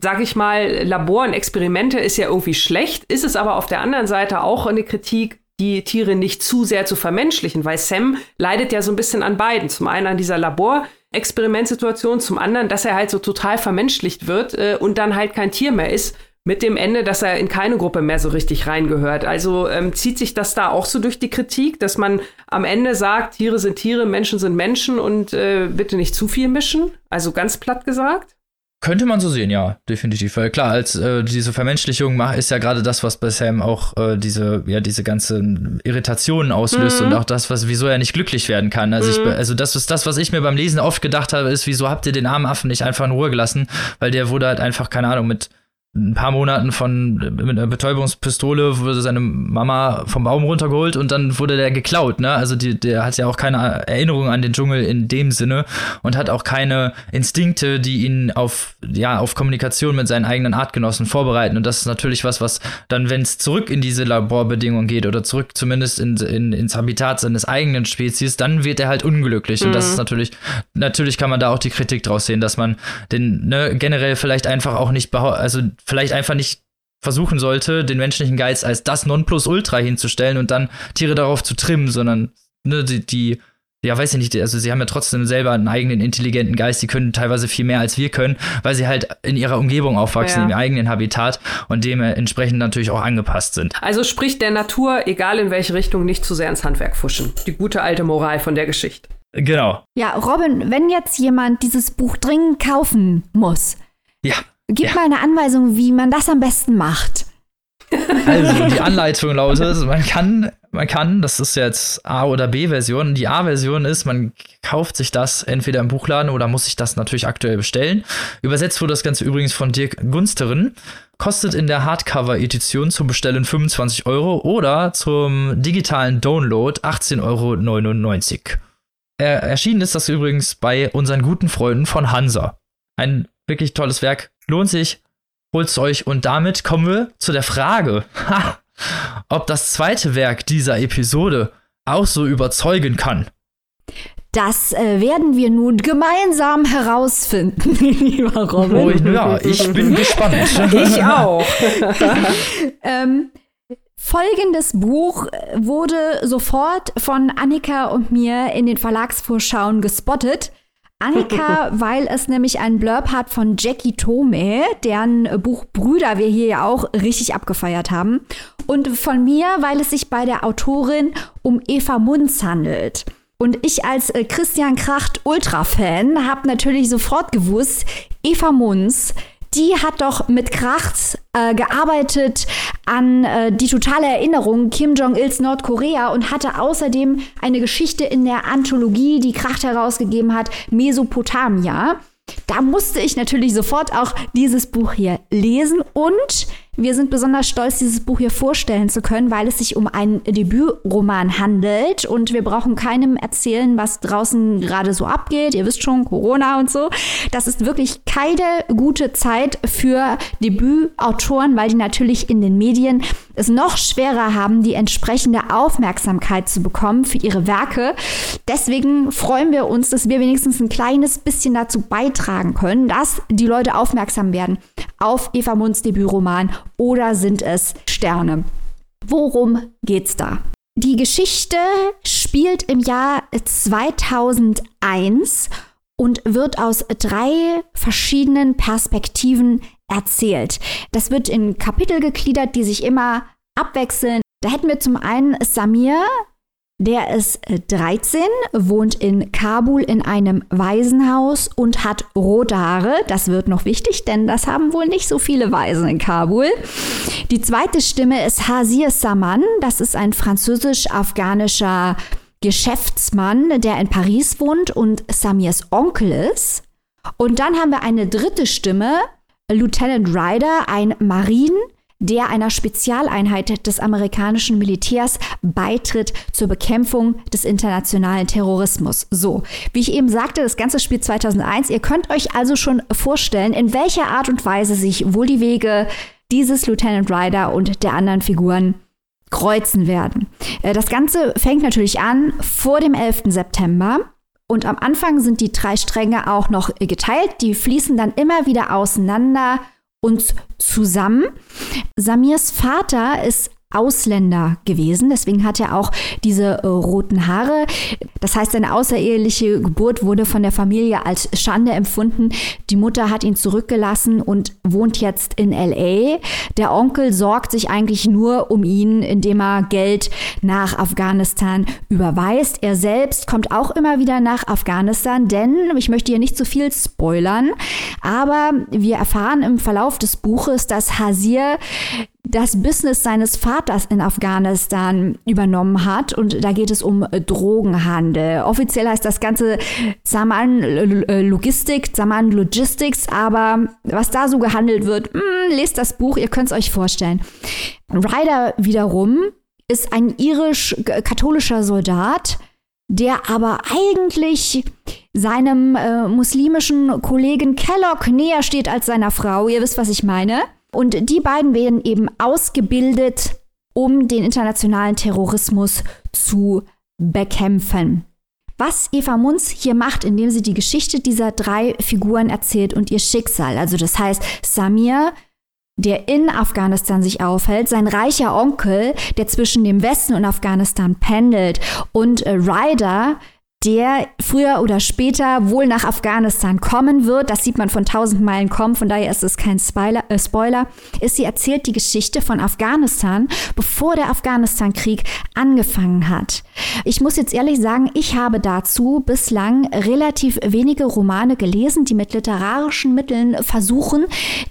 C: sag ich mal, Labor und Experimente ist ja irgendwie schlecht, ist es aber auf der anderen Seite auch eine Kritik, die Tiere nicht zu sehr zu vermenschlichen, weil Sam leidet ja so ein bisschen an beiden. Zum einen an dieser Labor-Experimentsituation, zum anderen, dass er halt so total vermenschlicht wird äh, und dann halt kein Tier mehr ist mit dem Ende, dass er in keine Gruppe mehr so richtig reingehört. Also ähm, zieht sich das da auch so durch die Kritik, dass man am Ende sagt, Tiere sind Tiere, Menschen sind Menschen und äh, bitte nicht zu viel mischen? Also ganz platt gesagt?
A: Könnte man so sehen, ja, definitiv. Weil klar, als äh, diese Vermenschlichung macht, ist ja gerade das, was bei Sam auch äh, diese, ja, diese ganzen Irritationen auslöst mhm. und auch das, was, wieso er nicht glücklich werden kann. Also, mhm. ich, also das ist das, was ich mir beim Lesen oft gedacht habe, ist, wieso habt ihr den armen Affen nicht einfach in Ruhe gelassen? Weil der wurde halt einfach, keine Ahnung, mit ein paar Monaten von mit einer Betäubungspistole wurde seine Mama vom Baum runtergeholt und dann wurde der geklaut, ne? Also die, der hat ja auch keine Erinnerung an den Dschungel in dem Sinne und hat auch keine Instinkte, die ihn auf ja auf Kommunikation mit seinen eigenen Artgenossen vorbereiten und das ist natürlich was, was dann, wenn es zurück in diese Laborbedingungen geht oder zurück zumindest in, in, ins Habitat seines eigenen Spezies, dann wird er halt unglücklich mhm. und das ist mhm. natürlich natürlich kann man da auch die Kritik draus sehen, dass man den ne, generell vielleicht einfach auch nicht also vielleicht einfach nicht versuchen sollte, den menschlichen Geist als das Nonplusultra hinzustellen und dann Tiere darauf zu trimmen, sondern ne, die, die, ja, weiß ich nicht, also sie haben ja trotzdem selber einen eigenen intelligenten Geist, die können teilweise viel mehr als wir können, weil sie halt in ihrer Umgebung aufwachsen, ja. im eigenen Habitat und dementsprechend natürlich auch angepasst sind.
C: Also spricht der Natur, egal in welche Richtung, nicht zu sehr ins Handwerk fuschen. Die gute alte Moral von der Geschichte.
A: Genau.
B: Ja, Robin, wenn jetzt jemand dieses Buch dringend kaufen muss,
A: ja.
B: Gib
A: ja.
B: mal eine Anweisung, wie man das am besten macht.
A: Also, die Anleitung lautet, man kann, man kann, das ist jetzt A- oder B-Version. Die A-Version ist, man kauft sich das entweder im Buchladen oder muss sich das natürlich aktuell bestellen. Übersetzt wurde das Ganze übrigens von Dirk Gunsterin. Kostet in der Hardcover-Edition zum Bestellen 25 Euro oder zum digitalen Download 18,99 Euro. Er, erschienen ist das übrigens bei unseren guten Freunden von Hansa. Ein wirklich tolles Werk. Lohnt sich. Holt's euch. Und damit kommen wir zu der Frage, ha, ob das zweite Werk dieser Episode auch so überzeugen kann.
B: Das äh, werden wir nun gemeinsam herausfinden, lieber Robin.
A: Oh, ja, ich bin gespannt.
C: ich auch.
B: ähm, folgendes Buch wurde sofort von Annika und mir in den Verlagsvorschauen gespottet. Annika, weil es nämlich einen Blurb hat von Jackie Tome, deren Buch Brüder wir hier ja auch richtig abgefeiert haben. Und von mir, weil es sich bei der Autorin um Eva Munz handelt. Und ich als äh, Christian Kracht Ultra-Fan habe natürlich sofort gewusst, Eva Munz die hat doch mit Kracht äh, gearbeitet an äh, die totale Erinnerung Kim Jong-ils Nordkorea und hatte außerdem eine Geschichte in der Anthologie, die Kracht herausgegeben hat, Mesopotamia. Da musste ich natürlich sofort auch dieses Buch hier lesen und wir sind besonders stolz, dieses Buch hier vorstellen zu können, weil es sich um einen Debütroman handelt und wir brauchen keinem erzählen, was draußen gerade so abgeht. Ihr wisst schon, Corona und so. Das ist wirklich keine gute Zeit für Debütautoren, weil die natürlich in den Medien es noch schwerer haben, die entsprechende Aufmerksamkeit zu bekommen für ihre Werke. Deswegen freuen wir uns, dass wir wenigstens ein kleines bisschen dazu beitragen können, dass die Leute aufmerksam werden auf Eva Munds Debütroman oder sind es Sterne? Worum geht's da? Die Geschichte spielt im Jahr 2001 und wird aus drei verschiedenen Perspektiven erzählt. Das wird in Kapitel gegliedert, die sich immer abwechseln. Da hätten wir zum einen Samir, der ist 13, äh, wohnt in Kabul in einem Waisenhaus und hat rote Haare. Das wird noch wichtig, denn das haben wohl nicht so viele Waisen in Kabul. Die zweite Stimme ist Hazir Saman. Das ist ein französisch-afghanischer Geschäftsmann, der in Paris wohnt und Samirs Onkel ist. Und dann haben wir eine dritte Stimme, Lieutenant Ryder, ein Marine, der einer Spezialeinheit des amerikanischen Militärs beitritt zur Bekämpfung des internationalen Terrorismus. So, wie ich eben sagte, das ganze Spiel 2001. Ihr könnt euch also schon vorstellen, in welcher Art und Weise sich wohl die Wege dieses Lieutenant Ryder und der anderen Figuren kreuzen werden. Äh, das Ganze fängt natürlich an vor dem 11. September. Und am Anfang sind die drei Stränge auch noch geteilt. Die fließen dann immer wieder auseinander uns zusammen. Samirs Vater ist Ausländer gewesen. Deswegen hat er auch diese äh, roten Haare. Das heißt, seine außereheliche Geburt wurde von der Familie als Schande empfunden. Die Mutter hat ihn zurückgelassen und wohnt jetzt in LA. Der Onkel sorgt sich eigentlich nur um ihn, indem er Geld nach Afghanistan überweist. Er selbst kommt auch immer wieder nach Afghanistan, denn ich möchte hier nicht zu viel spoilern, aber wir erfahren im Verlauf des Buches, dass Hasir das Business seines Vaters in Afghanistan übernommen hat. Und da geht es um Drogenhandel. Offiziell heißt das Ganze Saman Logistik, Saman Logistics, aber was da so gehandelt wird, mh, hm, lest das Buch, ihr könnt es euch vorstellen. Ryder wiederum ist ein irisch-katholischer Soldat, der aber eigentlich seinem äh, muslimischen Kollegen Kellogg näher steht als seiner Frau. Ihr wisst, was ich meine. Und die beiden werden eben ausgebildet, um den internationalen Terrorismus zu bekämpfen. Was Eva Munz hier macht, indem sie die Geschichte dieser drei Figuren erzählt und ihr Schicksal, also das heißt Samir, der in Afghanistan sich aufhält, sein reicher Onkel, der zwischen dem Westen und Afghanistan pendelt und äh, Ryder, der früher oder später wohl nach Afghanistan kommen wird. Das sieht man von tausend Meilen kommen, von daher ist es kein Spoiler, äh Spoiler. Ist sie erzählt die Geschichte von Afghanistan, bevor der Afghanistan-Krieg angefangen hat. Ich muss jetzt ehrlich sagen, ich habe dazu bislang relativ wenige Romane gelesen, die mit literarischen Mitteln versuchen,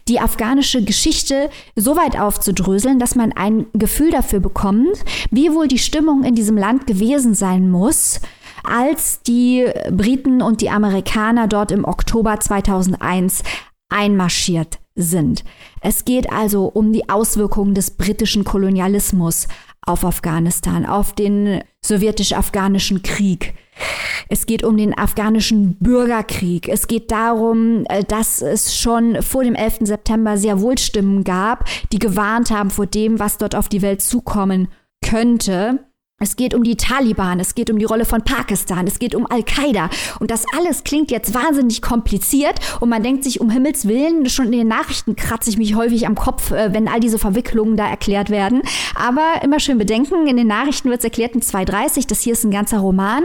B: die afghanische Geschichte so weit aufzudröseln, dass man ein Gefühl dafür bekommt, wie wohl die Stimmung in diesem Land gewesen sein muss, als die Briten und die Amerikaner dort im Oktober 2001 einmarschiert sind. Es geht also um die Auswirkungen des britischen Kolonialismus auf Afghanistan, auf den sowjetisch-afghanischen Krieg. Es geht um den afghanischen Bürgerkrieg. Es geht darum, äh, dass es schon vor dem 11. September sehr wohl Stimmen gab, die gewarnt haben vor dem, was dort auf die Welt zukommen könnte. Es geht um die Taliban, es geht um die Rolle von Pakistan, es geht um Al-Qaida. Und das alles klingt jetzt wahnsinnig kompliziert und man denkt sich, um Himmels Willen, schon in den Nachrichten kratze ich mich häufig am Kopf, äh, wenn all diese Verwicklungen da erklärt werden. Aber immer schön bedenken, in den Nachrichten wird es erklärt in 2.30, das hier ist ein ganzer Roman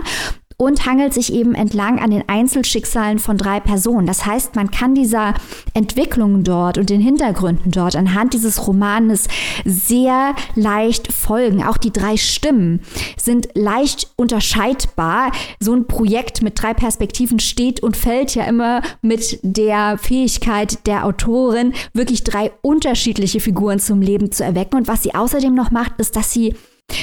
B: und hangelt sich eben entlang an den Einzelschicksalen von drei Personen. Das heißt, man kann dieser Entwicklung dort und den Hintergründen dort anhand dieses Romanes sehr leicht folgen. Auch die drei Stimmen sind leicht unterscheidbar. So ein Projekt mit drei Perspektiven steht und fällt ja immer mit der Fähigkeit der Autorin, wirklich drei unterschiedliche Figuren zum Leben zu erwecken. Und was sie außerdem noch macht, ist, dass sie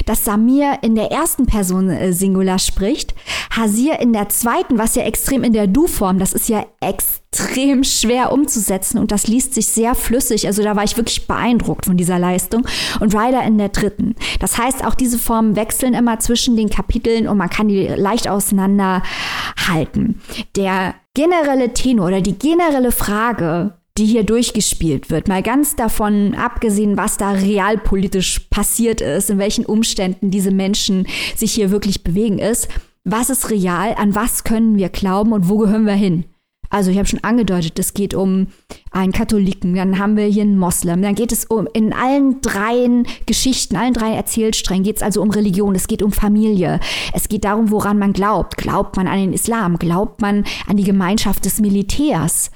B: dass Samir in der ersten Person äh, Singular spricht, Hasir in der zweiten, was ja extrem in der Du-Form, das ist ja extrem schwer umzusetzen und das liest sich sehr flüssig. Also da war ich wirklich beeindruckt von dieser Leistung. Und Ryder in der dritten. Das heißt, auch diese Formen wechseln immer zwischen den Kapiteln und man kann die leicht auseinanderhalten. Der generelle Tenor oder die generelle Frage, die hier durchgespielt wird. Mal ganz davon abgesehen, was da realpolitisch passiert ist, in welchen Umständen diese Menschen sich hier wirklich bewegen, ist, was ist real, an was können wir glauben und wo gehören wir hin? Also ich habe schon angedeutet, es geht um einen Katholiken, dann haben wir hier einen Moslem, dann geht es um in allen dreien Geschichten, allen drei Erzählsträngen geht es also um Religion, es geht um Familie, es geht darum, woran man glaubt. Glaubt man an den Islam? Glaubt man an die Gemeinschaft des Militärs?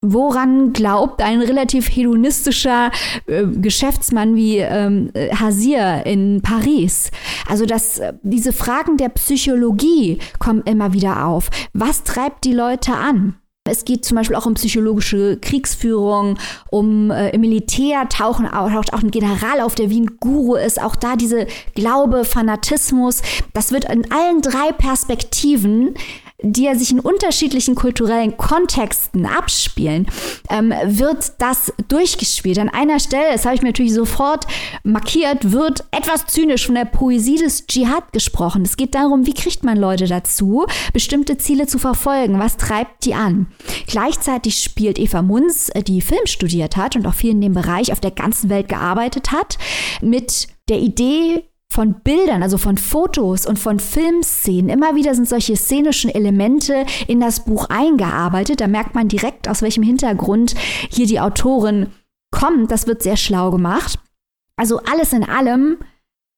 B: Woran glaubt ein relativ hedonistischer äh, Geschäftsmann wie ähm, Hasir in Paris? Also dass äh, diese Fragen der Psychologie kommen immer wieder auf. Was treibt die Leute an? Es geht zum Beispiel auch um psychologische Kriegsführung, um äh, im Militär tauchen taucht auch ein General auf, der wie ein Guru ist. Auch da diese Glaube, Fanatismus. Das wird in allen drei Perspektiven die ja sich in unterschiedlichen kulturellen Kontexten abspielen, ähm, wird das durchgespielt. An einer Stelle, das habe ich mir natürlich sofort markiert, wird etwas zynisch von der Poesie des Dschihad gesprochen. Es geht darum, wie kriegt man Leute dazu, bestimmte Ziele zu verfolgen? Was treibt die an? Gleichzeitig spielt Eva Munz, äh, die Film studiert hat und auch viel in dem Bereich auf der ganzen Welt gearbeitet hat, mit der Idee, von Bildern, also von Fotos und von Filmszenen. Immer wieder sind solche szenischen Elemente in das Buch eingearbeitet. Da merkt man direkt, aus welchem Hintergrund hier die Autorin kommt. Das wird sehr schlau gemacht. Also alles in allem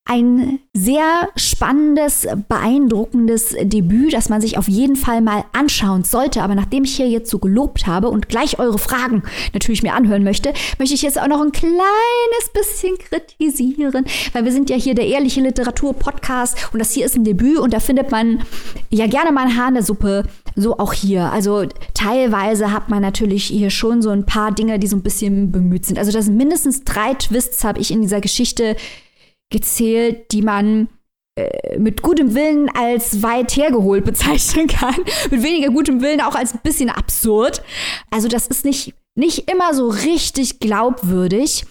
B: ein sehr spannendes, beeindruckendes Debüt, das man sich auf jeden Fall mal anschauen sollte. Aber nachdem ich hier jetzt so gelobt habe und gleich eure Fragen natürlich mir anhören möchte, möchte ich jetzt auch noch ein kleines bisschen kritisieren, weil wir sind ja hier der ehrliche Literatur-Podcast und das hier ist ein Debüt und da findet man ja gerne mal ein Haar in der Suppe. So auch hier. Also teilweise hat man natürlich hier schon so ein paar Dinge, die so ein bisschen bemüht sind. Also das sind mindestens drei Twists habe ich in dieser Geschichte gezählt, die man äh, mit gutem Willen als weit hergeholt bezeichnen kann. mit weniger gutem Willen auch als ein bisschen absurd. Also das ist nicht, nicht immer so richtig glaubwürdig.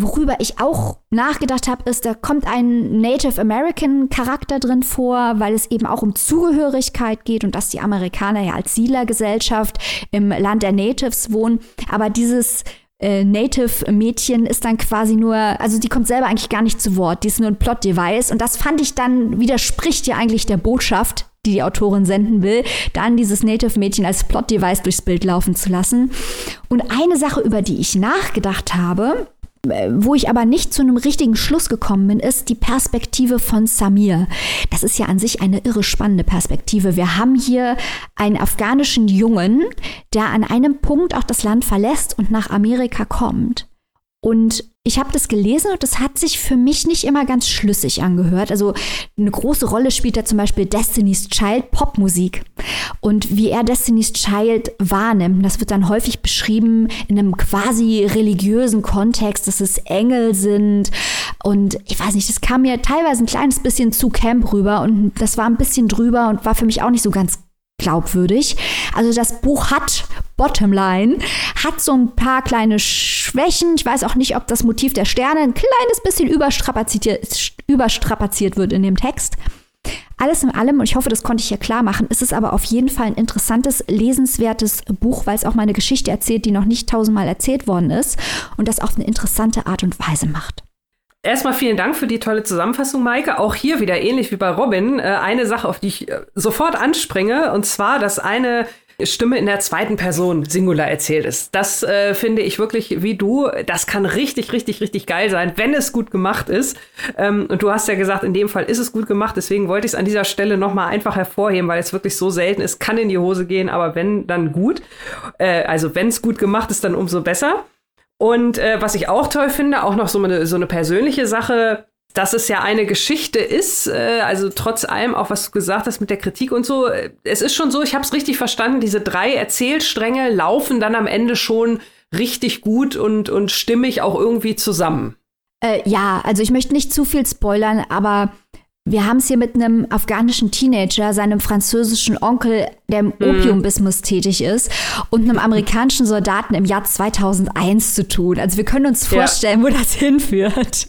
B: Worüber ich auch nachgedacht habe, ist, da kommt ein Native American Charakter drin vor, weil es eben auch um Zugehörigkeit geht und dass die Amerikaner ja als Siedlergesellschaft im Land der Natives wohnen. Aber dieses äh, Native-Mädchen ist dann quasi nur, also die kommt selber eigentlich gar nicht zu Wort, die ist nur ein Plot-Device und das fand ich dann, widerspricht ja eigentlich der Botschaft, die die Autorin senden will, dann dieses Native-Mädchen als Plot-Device durchs Bild laufen zu lassen. Und eine Sache, über die ich nachgedacht habe, wo ich aber nicht zu einem richtigen Schluss gekommen bin, ist die Perspektive von Samir. Das ist ja an sich eine irre spannende Perspektive. Wir haben hier einen afghanischen Jungen, der an einem Punkt auch das Land verlässt und nach Amerika kommt. Und ich habe das gelesen und das hat sich für mich nicht immer ganz schlüssig angehört. Also eine große Rolle spielt da zum Beispiel Destiny's Child Popmusik und wie er Destiny's Child wahrnimmt. Das wird dann häufig beschrieben in einem quasi religiösen Kontext, dass es Engel sind und ich weiß nicht, das kam mir teilweise ein kleines bisschen zu Camp rüber und das war ein bisschen drüber und war für mich auch nicht so ganz glaubwürdig. Also das Buch hat Bottomline, hat so ein paar kleine Schwächen. Ich weiß auch nicht, ob das Motiv der Sterne ein kleines bisschen überstrapaziert, überstrapaziert wird in dem Text. Alles in allem, und ich hoffe, das konnte ich hier klar machen, ist es aber auf jeden Fall ein interessantes, lesenswertes Buch, weil es auch mal eine Geschichte erzählt, die noch nicht tausendmal erzählt worden ist und das auf eine interessante Art und Weise macht.
C: Erstmal vielen Dank für die tolle Zusammenfassung, Maike. Auch hier wieder ähnlich wie bei Robin. Äh, eine Sache, auf die ich äh, sofort anspringe, und zwar, dass eine Stimme in der zweiten Person Singular erzählt ist. Das äh, finde ich wirklich wie du. Das kann richtig, richtig, richtig geil sein, wenn es gut gemacht ist. Ähm, und du hast ja gesagt, in dem Fall ist es gut gemacht. Deswegen wollte ich es an dieser Stelle nochmal einfach hervorheben, weil es wirklich so selten ist. Kann in die Hose gehen, aber wenn, dann gut. Äh, also wenn es gut gemacht ist, dann umso besser. Und äh, was ich auch toll finde, auch noch so eine, so eine persönliche Sache, dass es ja eine Geschichte ist, äh, also trotz allem auch, was du gesagt hast mit der Kritik und so, äh, es ist schon so, ich habe es richtig verstanden, diese drei Erzählstränge laufen dann am Ende schon richtig gut und, und stimmig auch irgendwie zusammen.
B: Äh, ja, also ich möchte nicht zu viel spoilern, aber wir haben es hier mit einem afghanischen Teenager, seinem französischen Onkel, der im hm. Opiumbusiness tätig ist, und einem amerikanischen Soldaten im Jahr 2001 zu tun. Also wir können uns vorstellen, ja. wo das hinführt.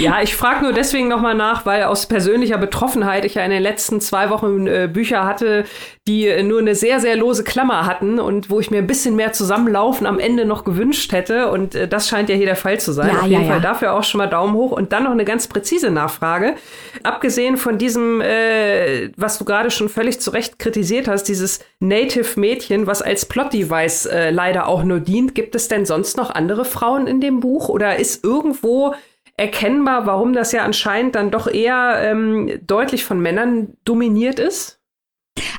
C: Ja, ich frage nur deswegen nochmal nach, weil aus persönlicher Betroffenheit ich ja in den letzten zwei Wochen äh, Bücher hatte, die äh, nur eine sehr, sehr lose Klammer hatten und wo ich mir ein bisschen mehr Zusammenlaufen am Ende noch gewünscht hätte. Und äh, das scheint ja hier der Fall zu sein. Ja, Auf jeden ja, Fall ja. dafür auch schon mal Daumen hoch. Und dann noch eine ganz präzise Nachfrage. Abgesehen von diesem, äh, was du gerade schon völlig zu Recht kritisiert hast, dieses Native-Mädchen, was als Plot-Device äh, leider auch nur dient, gibt es denn sonst noch andere Frauen in dem Buch? Oder ist irgendwo erkennbar, warum das ja anscheinend dann doch eher ähm, deutlich von Männern dominiert ist?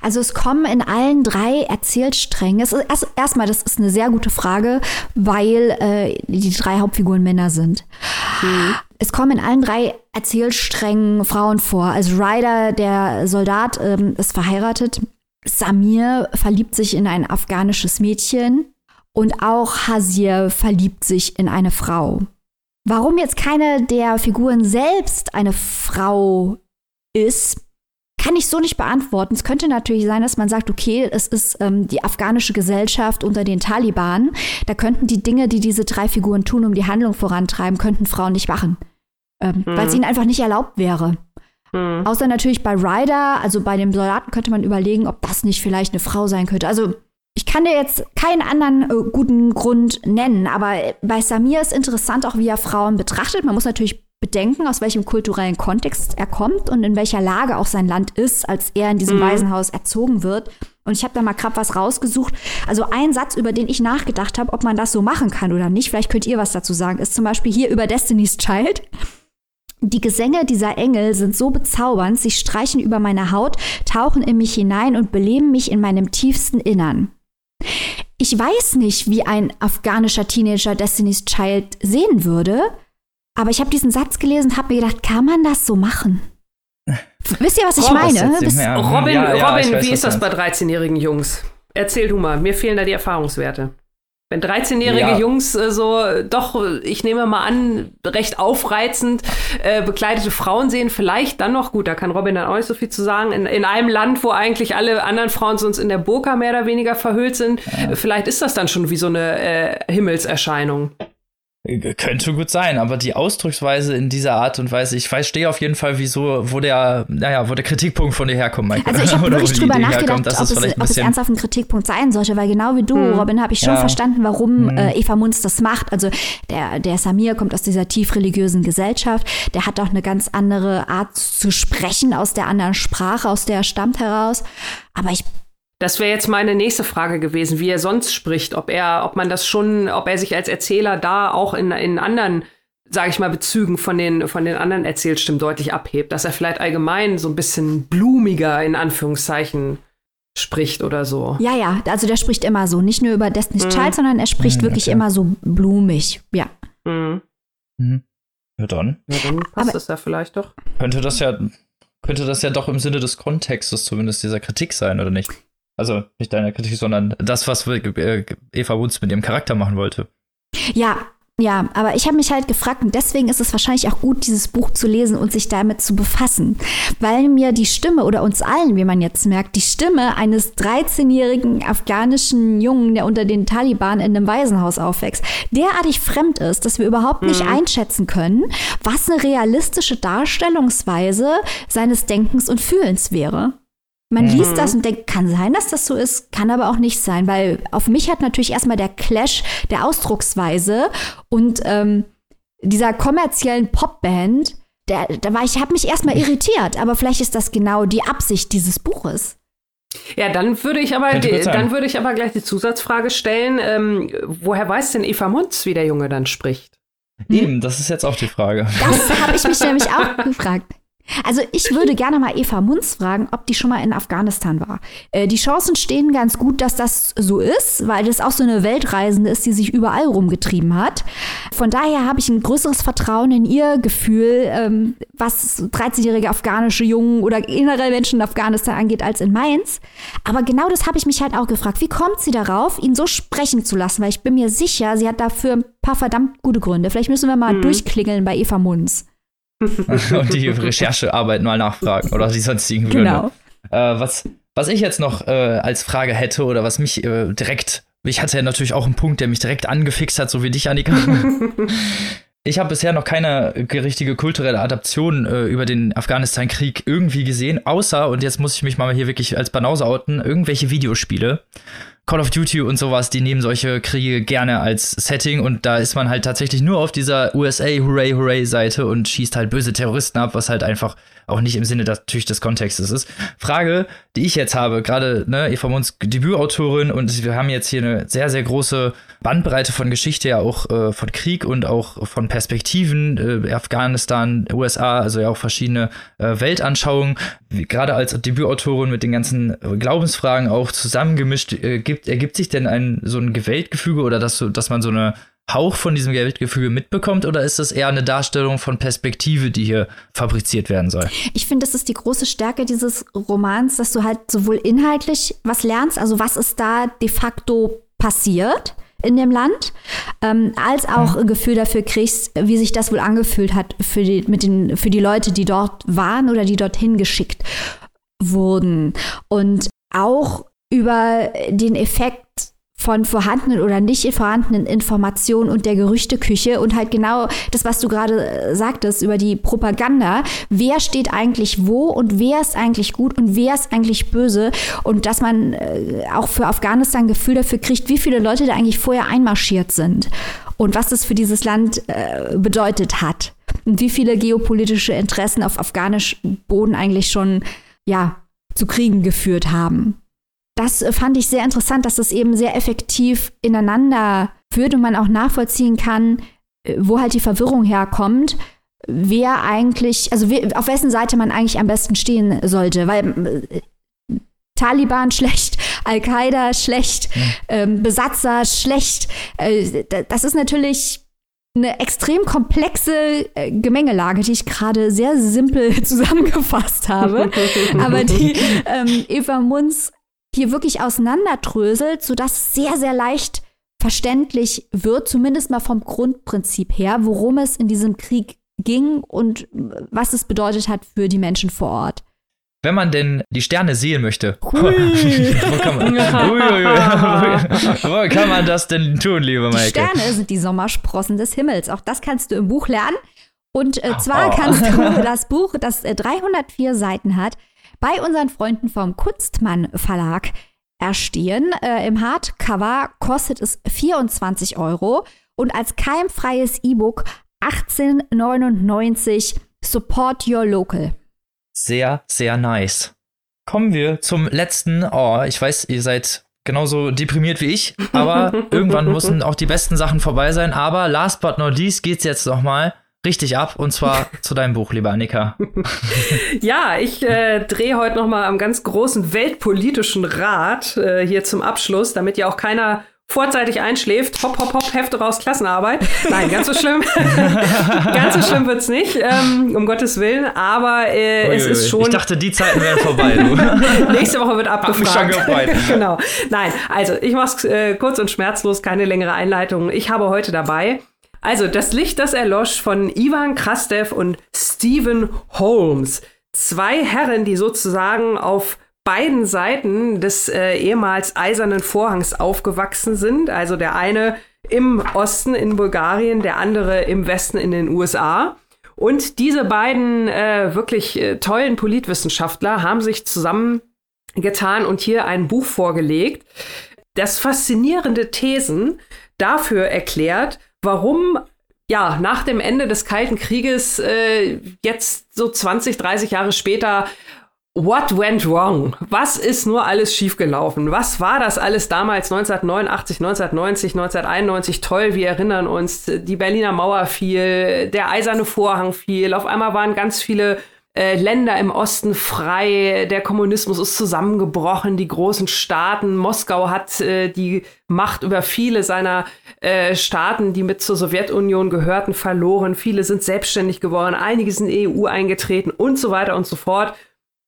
B: Also es kommen in allen drei Erzählsträngen. Es ist erst, erstmal, das ist eine sehr gute Frage, weil äh, die drei Hauptfiguren Männer sind. Mhm. Es kommen in allen drei Erzählsträngen Frauen vor. Also Ryder, der Soldat, ähm, ist verheiratet. Samir verliebt sich in ein afghanisches Mädchen und auch Hasir verliebt sich in eine Frau. Warum jetzt keine der Figuren selbst eine Frau ist, kann ich so nicht beantworten. Es könnte natürlich sein, dass man sagt, okay, es ist ähm, die afghanische Gesellschaft unter den Taliban. Da könnten die Dinge, die diese drei Figuren tun, um die Handlung vorantreiben, könnten Frauen nicht machen. Ähm, mhm. Weil es ihnen einfach nicht erlaubt wäre. Mhm. Außer natürlich bei Ryder, also bei dem Soldaten könnte man überlegen, ob das nicht vielleicht eine Frau sein könnte. Also ich kann dir jetzt keinen anderen äh, guten Grund nennen, aber bei Samir ist interessant auch, wie er Frauen betrachtet. Man muss natürlich bedenken, aus welchem kulturellen Kontext er kommt und in welcher Lage auch sein Land ist, als er in diesem mhm. Waisenhaus erzogen wird. Und ich habe da mal gerade was rausgesucht. Also ein Satz, über den ich nachgedacht habe, ob man das so machen kann oder nicht, vielleicht könnt ihr was dazu sagen, ist zum Beispiel hier über Destiny's Child. Die Gesänge dieser Engel sind so bezaubernd, sie streichen über meine Haut, tauchen in mich hinein und beleben mich in meinem tiefsten Innern. Ich weiß nicht, wie ein afghanischer Teenager Destiny's Child sehen würde, aber ich habe diesen Satz gelesen und habe mir gedacht, kann man das so machen? Wisst ihr, was ich meine? Wisst,
C: ja, Robin, ja, ja, Robin weiß, wie ist das bei 13-jährigen Jungs? Erzähl du mal, mir fehlen da die Erfahrungswerte. Wenn 13-jährige Jungs äh, so doch, ich nehme mal an, recht aufreizend äh, bekleidete Frauen sehen, vielleicht dann noch gut, da kann Robin dann auch nicht so viel zu sagen, in, in einem Land, wo eigentlich alle anderen Frauen sonst in der Burka mehr oder weniger verhüllt sind, vielleicht ist das dann schon wie so eine äh, Himmelserscheinung.
A: Könnte gut sein, aber die Ausdrucksweise in dieser Art und Weise, ich weiß, stehe auf jeden Fall, wieso, wo der, naja, wo der Kritikpunkt von dir herkommt,
B: Michael. Also ich habe wirklich drüber nachgedacht, ob, es, ob es ernsthaft ein Kritikpunkt sein sollte, weil genau wie du, hm. Robin, habe ich schon ja. verstanden, warum hm. äh, Eva Munz das macht. Also der, der Samir kommt aus dieser tief religiösen Gesellschaft, der hat auch eine ganz andere Art zu sprechen, aus der anderen Sprache, aus der er stammt heraus. Aber ich
C: das wäre jetzt meine nächste Frage gewesen, wie er sonst spricht, ob er, ob man das schon, ob er sich als Erzähler da auch in, in anderen, sage ich mal, Bezügen von den, von den anderen Erzählstimmen deutlich abhebt, dass er vielleicht allgemein so ein bisschen blumiger in Anführungszeichen spricht oder so.
B: Ja, ja, also der spricht immer so, nicht nur über Destiny's mhm. Child, sondern er spricht mhm, wirklich okay. immer so blumig, ja. Mhm.
A: Mhm. Ja, dann.
C: Ja, dann passt es ja vielleicht doch.
A: Könnte das ja, könnte das ja doch im Sinne des Kontextes zumindest dieser Kritik sein, oder nicht? Also nicht deine Kritik, sondern das, was äh, Eva Wunz mit ihrem Charakter machen wollte.
B: Ja, ja, aber ich habe mich halt gefragt, und deswegen ist es wahrscheinlich auch gut, dieses Buch zu lesen und sich damit zu befassen. Weil mir die Stimme oder uns allen, wie man jetzt merkt, die Stimme eines 13-jährigen afghanischen Jungen, der unter den Taliban in einem Waisenhaus aufwächst, derartig fremd ist, dass wir überhaupt nicht mhm. einschätzen können, was eine realistische Darstellungsweise seines Denkens und Fühlens wäre. Man mhm. liest das und denkt, kann sein, dass das so ist, kann aber auch nicht sein, weil auf mich hat natürlich erstmal der Clash der Ausdrucksweise und ähm, dieser kommerziellen Popband, der, da war ich, habe mich erstmal irritiert, aber vielleicht ist das genau die Absicht dieses Buches.
C: Ja, dann würde ich aber, die, dann würde ich aber gleich die Zusatzfrage stellen: ähm, Woher weiß denn Eva Munz, wie der Junge dann spricht?
A: Eben, das ist jetzt auch die Frage.
B: Das habe ich mich nämlich auch gefragt. Also ich würde gerne mal Eva Munz fragen, ob die schon mal in Afghanistan war. Äh, die Chancen stehen ganz gut, dass das so ist, weil das auch so eine Weltreisende ist, die sich überall rumgetrieben hat. Von daher habe ich ein größeres Vertrauen in ihr Gefühl, ähm, was 13-jährige afghanische Jungen oder generell Menschen in Afghanistan angeht, als in Mainz. Aber genau das habe ich mich halt auch gefragt. Wie kommt sie darauf, ihn so sprechen zu lassen? Weil ich bin mir sicher, sie hat dafür ein paar verdammt gute Gründe. Vielleicht müssen wir mal mhm. durchklingeln bei Eva Munz.
A: und die Recherchearbeit mal nachfragen oder die sonstigen Gründe. Genau. Äh, was, was ich jetzt noch äh, als Frage hätte oder was mich äh, direkt, ich hatte ja natürlich auch einen Punkt, der mich direkt angefixt hat, so wie dich, Annika. ich habe bisher noch keine richtige kulturelle Adaption äh, über den Afghanistan-Krieg irgendwie gesehen, außer, und jetzt muss ich mich mal hier wirklich als Banause outen, irgendwelche Videospiele. Call of Duty und sowas, die nehmen solche Kriege gerne als Setting und da ist man halt tatsächlich nur auf dieser USA Hooray Hooray Seite und schießt halt böse Terroristen ab, was halt einfach auch nicht im Sinne natürlich des Kontextes ist. Frage, die ich jetzt habe, gerade ne, Eva Mons Debütautorin und wir haben jetzt hier eine sehr, sehr große Bandbreite von Geschichte, ja auch äh, von Krieg und auch von Perspektiven, äh, Afghanistan, USA, also ja auch verschiedene äh, Weltanschauungen. Gerade als Debütautorin mit den ganzen Glaubensfragen auch zusammengemischt, äh, gibt, ergibt sich denn ein so ein Weltgefüge oder dass, dass man so eine Hauch von diesem Geldgefüge mitbekommt oder ist das eher eine Darstellung von Perspektive, die hier fabriziert werden soll?
B: Ich finde, das ist die große Stärke dieses Romans, dass du halt sowohl inhaltlich was lernst, also was ist da de facto passiert in dem Land, ähm, als auch ein Gefühl dafür kriegst, wie sich das wohl angefühlt hat für die, mit den, für die Leute, die dort waren oder die dorthin geschickt wurden. Und auch über den Effekt von vorhandenen oder nicht vorhandenen Informationen und der Gerüchteküche und halt genau das, was du gerade äh, sagtest über die Propaganda. Wer steht eigentlich wo und wer ist eigentlich gut und wer ist eigentlich böse? Und dass man äh, auch für Afghanistan ein Gefühl dafür kriegt, wie viele Leute da eigentlich vorher einmarschiert sind und was das für dieses Land äh, bedeutet hat. Und wie viele geopolitische Interessen auf afghanischem Boden eigentlich schon ja zu Kriegen geführt haben das fand ich sehr interessant, dass das eben sehr effektiv ineinander führt und man auch nachvollziehen kann, äh, wo halt die Verwirrung herkommt, wer eigentlich, also auf wessen Seite man eigentlich am besten stehen sollte, weil äh, Taliban schlecht, Al-Qaida schlecht, ja. ähm, Besatzer schlecht. Äh, das ist natürlich eine extrem komplexe äh, Gemengelage, die ich gerade sehr simpel zusammengefasst habe, aber die ähm, Eva Munz hier wirklich auseinanderdröselt, sodass es sehr, sehr leicht verständlich wird, zumindest mal vom Grundprinzip her, worum es in diesem Krieg ging und was es bedeutet hat für die Menschen vor Ort.
A: Wenn man denn die Sterne sehen möchte, wo, kann man, ui, ui, ui, wo kann man das denn tun, liebe Maike?
B: Die Sterne sind die Sommersprossen des Himmels. Auch das kannst du im Buch lernen. Und äh, zwar oh. kannst du das Buch, das äh, 304 Seiten hat, bei unseren Freunden vom Kunstmann Verlag erstehen. Äh, Im Hardcover kostet es 24 Euro und als keimfreies E-Book 1899 Support Your Local.
A: Sehr, sehr nice. Kommen wir zum letzten. Oh, ich weiß, ihr seid genauso deprimiert wie ich, aber irgendwann müssen auch die besten Sachen vorbei sein. Aber last but not least geht's jetzt noch mal richtig ab und zwar zu deinem Buch, lieber Annika.
C: ja, ich äh, drehe heute noch mal am ganz großen weltpolitischen Rad äh, hier zum Abschluss, damit ja auch keiner vorzeitig einschläft, hopp, hopp, hopp, Hefte raus, Klassenarbeit. Nein, ganz so schlimm. ganz so schlimm wird's nicht, ähm, um Gottes Willen. Aber äh, es ist schon.
A: Ich dachte, die Zeiten wären vorbei.
C: Du. Nächste Woche wird abgefragt. genau. Nein, also ich mach's äh, kurz und schmerzlos, keine längere Einleitung. Ich habe heute dabei. Also, das Licht, das erlosch von Ivan Krastev und Stephen Holmes. Zwei Herren, die sozusagen auf beiden Seiten des äh, ehemals eisernen Vorhangs aufgewachsen sind. Also der eine im Osten in Bulgarien, der andere im Westen in den USA. Und diese beiden äh, wirklich äh, tollen Politwissenschaftler haben sich zusammengetan und hier ein Buch vorgelegt, das faszinierende Thesen dafür erklärt, warum ja nach dem Ende des Kalten Krieges äh, jetzt so 20, 30 Jahre später What went wrong? Was ist nur alles schiefgelaufen? Was war das alles damals 1989, 1990, 1991 toll? Wir erinnern uns, die Berliner Mauer fiel, der eiserne Vorhang fiel, auf einmal waren ganz viele äh, Länder im Osten frei, der Kommunismus ist zusammengebrochen, die großen Staaten, Moskau hat äh, die Macht über viele seiner äh, Staaten, die mit zur Sowjetunion gehörten, verloren, viele sind selbstständig geworden, einige sind in die EU eingetreten und so weiter und so fort.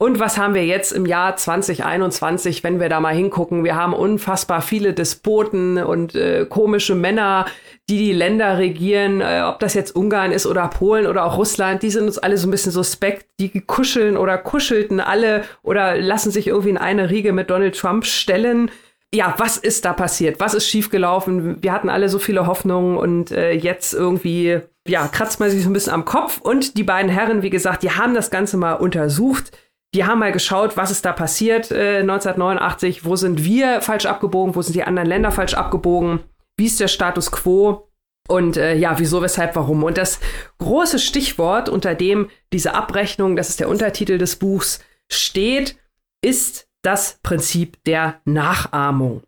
C: Und was haben wir jetzt im Jahr 2021, wenn wir da mal hingucken? Wir haben unfassbar viele Despoten und äh, komische Männer, die die Länder regieren, äh, ob das jetzt Ungarn ist oder Polen oder auch Russland, die sind uns alle so ein bisschen suspekt, die kuscheln oder kuschelten alle oder lassen sich irgendwie in eine Riege mit Donald Trump stellen. Ja, was ist da passiert? Was ist schiefgelaufen? Wir hatten alle so viele Hoffnungen und äh, jetzt irgendwie, ja, kratzt man sich so ein bisschen am Kopf. Und die beiden Herren, wie gesagt, die haben das Ganze mal untersucht die haben mal geschaut, was ist da passiert äh, 1989, wo sind wir falsch abgebogen, wo sind die anderen Länder falsch abgebogen, wie ist der Status quo und äh, ja, wieso, weshalb, warum. Und das große Stichwort, unter dem diese Abrechnung, das ist der Untertitel des Buchs, steht, ist das Prinzip der Nachahmung.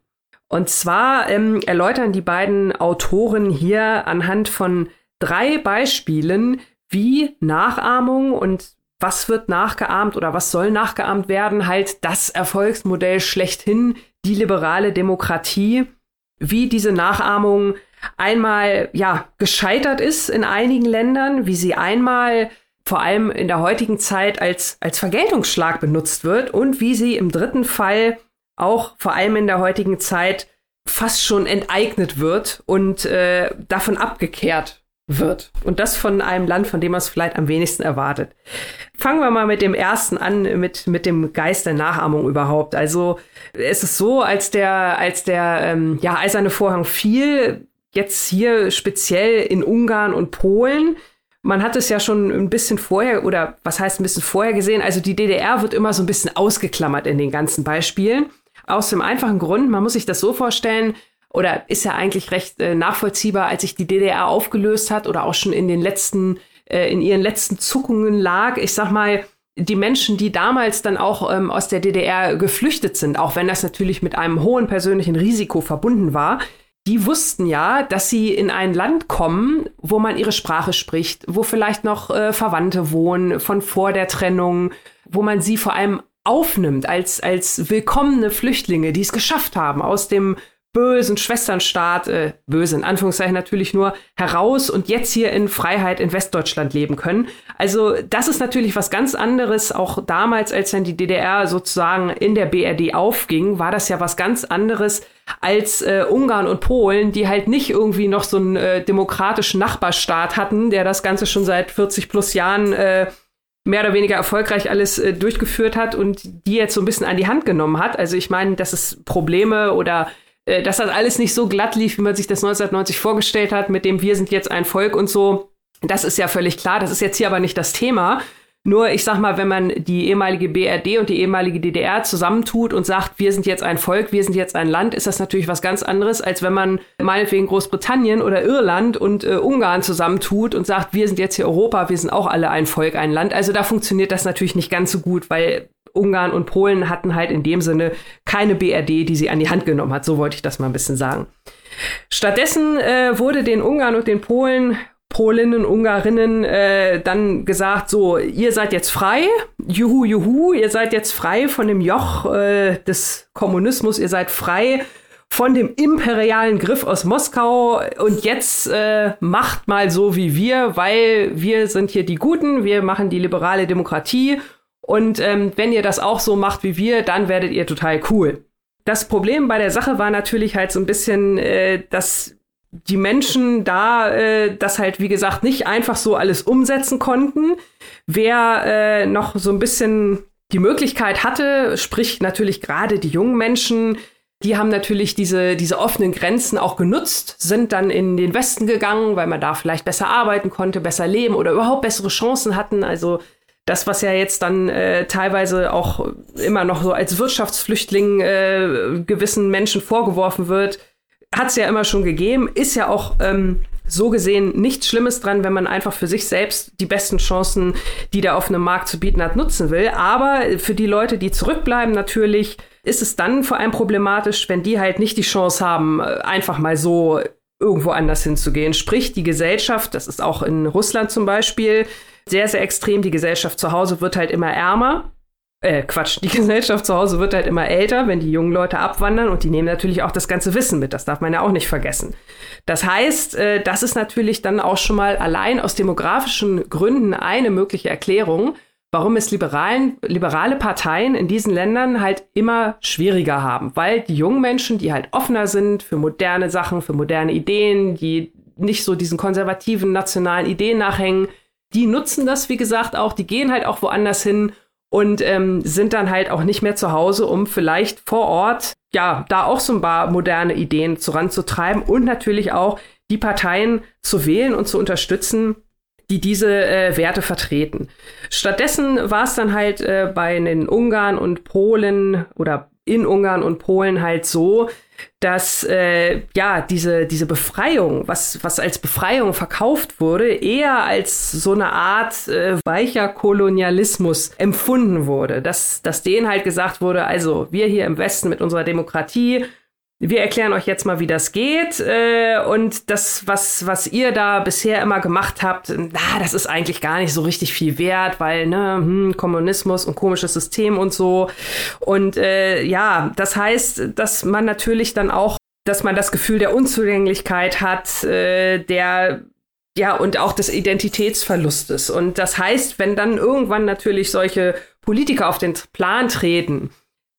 C: Und zwar ähm, erläutern die beiden Autoren hier anhand von drei Beispielen, wie Nachahmung und was wird nachgeahmt oder was soll nachgeahmt werden, halt das Erfolgsmodell schlechthin, die liberale Demokratie, wie diese Nachahmung einmal ja gescheitert ist in einigen Ländern, wie sie einmal vor allem in der heutigen Zeit als als Vergeltungsschlag benutzt wird und wie sie im dritten Fall auch vor allem in der heutigen Zeit fast schon enteignet wird und äh, davon abgekehrt wird. Und das von einem Land, von dem man es vielleicht am wenigsten erwartet. Fangen wir mal mit dem ersten an, mit, mit dem Geist der Nachahmung überhaupt. Also es ist so, als der, als der ähm, ja, eiserne Vorhang fiel, jetzt hier speziell in Ungarn und Polen, man hat es ja schon ein bisschen vorher, oder was heißt ein bisschen vorher gesehen, also die DDR wird immer so ein bisschen ausgeklammert in den ganzen Beispielen. Aus dem einfachen Grund, man muss sich das so vorstellen, oder ist ja eigentlich recht äh, nachvollziehbar, als sich die DDR aufgelöst hat oder auch schon in den letzten, äh, in ihren letzten Zuckungen lag. Ich sag mal, die Menschen, die damals dann auch ähm, aus der DDR geflüchtet sind, auch wenn das natürlich mit einem hohen persönlichen Risiko verbunden war, die wussten ja, dass sie in ein Land kommen, wo man ihre Sprache spricht, wo vielleicht noch äh, Verwandte wohnen von vor der Trennung, wo man sie vor allem aufnimmt als, als willkommene Flüchtlinge, die es geschafft haben, aus dem bösen Schwesternstaat, äh, böse in Anführungszeichen natürlich nur, heraus und jetzt hier in Freiheit in Westdeutschland leben können. Also das ist natürlich was ganz anderes. Auch damals, als dann die DDR sozusagen in der BRD aufging, war das ja was ganz anderes als äh, Ungarn und Polen, die halt nicht irgendwie noch so einen äh, demokratischen Nachbarstaat hatten, der das Ganze schon seit 40 plus Jahren äh, mehr oder weniger erfolgreich alles äh, durchgeführt hat und die jetzt so ein bisschen an die Hand genommen hat. Also ich meine, dass es Probleme oder dass das alles nicht so glatt lief, wie man sich das 1990 vorgestellt hat, mit dem wir sind jetzt ein Volk und so. Das ist ja völlig klar. Das ist jetzt hier aber nicht das Thema. Nur, ich sag mal, wenn man die ehemalige BRD und die ehemalige DDR zusammentut und sagt, wir sind jetzt ein Volk, wir sind jetzt ein Land, ist das natürlich was ganz anderes, als wenn man meinetwegen Großbritannien oder Irland und äh, Ungarn zusammentut und sagt, wir sind jetzt hier Europa, wir sind auch alle ein Volk, ein Land. Also da funktioniert das natürlich nicht ganz so gut, weil Ungarn und Polen hatten halt in dem Sinne keine BRD, die sie an die Hand genommen hat. So wollte ich das mal ein bisschen sagen. Stattdessen äh, wurde den Ungarn und den Polen Polinnen, Ungarinnen äh, dann gesagt, so, ihr seid jetzt frei, juhu, juhu, ihr seid jetzt frei von dem Joch äh, des Kommunismus, ihr seid frei von dem imperialen Griff aus Moskau. Und jetzt äh, macht mal so wie wir, weil wir sind hier die Guten, wir machen die liberale Demokratie und ähm, wenn ihr das auch so macht wie wir, dann werdet ihr total cool. Das Problem bei der Sache war natürlich halt so ein bisschen, äh, dass die Menschen da äh, das halt, wie gesagt, nicht einfach so alles umsetzen konnten. Wer äh, noch so ein bisschen die Möglichkeit hatte, sprich natürlich gerade die jungen Menschen, die haben natürlich diese, diese offenen Grenzen auch genutzt, sind dann in den Westen gegangen, weil man da vielleicht besser arbeiten konnte, besser leben oder überhaupt bessere Chancen hatten. Also das, was ja jetzt dann äh, teilweise auch immer noch so als Wirtschaftsflüchtling äh, gewissen Menschen vorgeworfen wird, hat es ja immer schon gegeben, ist ja auch ähm, so gesehen nichts Schlimmes dran, wenn man einfach für sich selbst die besten Chancen, die der auf einem Markt zu bieten hat, nutzen will. Aber für die Leute, die zurückbleiben, natürlich ist es dann vor allem problematisch, wenn die halt nicht die Chance haben, äh, einfach mal so irgendwo anders hinzugehen. Sprich, die Gesellschaft, das ist auch in Russland zum Beispiel sehr, sehr extrem, die Gesellschaft zu Hause wird halt immer ärmer äh, Quatsch, die Gesellschaft zu Hause wird halt immer älter, wenn die jungen Leute abwandern und die nehmen natürlich auch das ganze Wissen mit. Das darf man ja auch nicht vergessen. Das heißt, äh, das ist natürlich dann auch schon mal allein aus demografischen Gründen eine mögliche Erklärung, warum es liberalen, liberale Parteien in diesen Ländern halt immer schwieriger haben, weil die jungen Menschen, die halt offener sind für moderne Sachen, für moderne Ideen, die nicht so diesen konservativen nationalen Ideen nachhängen, die nutzen das, wie gesagt, auch, die gehen halt auch woanders hin und ähm, sind dann halt auch nicht mehr zu Hause, um vielleicht vor Ort ja da auch so ein paar moderne Ideen voranzutreiben und natürlich auch die Parteien zu wählen und zu unterstützen, die diese äh, Werte vertreten. Stattdessen war es dann halt äh, bei den Ungarn und Polen oder in Ungarn und Polen halt so, dass äh, ja diese diese Befreiung, was was als Befreiung verkauft wurde, eher als so eine Art äh, weicher Kolonialismus empfunden wurde, dass dass denen halt gesagt wurde, also wir hier im Westen mit unserer Demokratie wir erklären euch jetzt mal, wie das geht. Äh, und das, was, was ihr da bisher immer gemacht habt, na, das ist eigentlich gar nicht so richtig viel wert, weil, ne, hm, Kommunismus und komisches System und so. Und äh, ja, das heißt, dass man natürlich dann auch, dass man das Gefühl der Unzugänglichkeit hat, äh, der ja, und auch des Identitätsverlustes. Und das heißt, wenn dann irgendwann natürlich solche Politiker auf den Plan treten,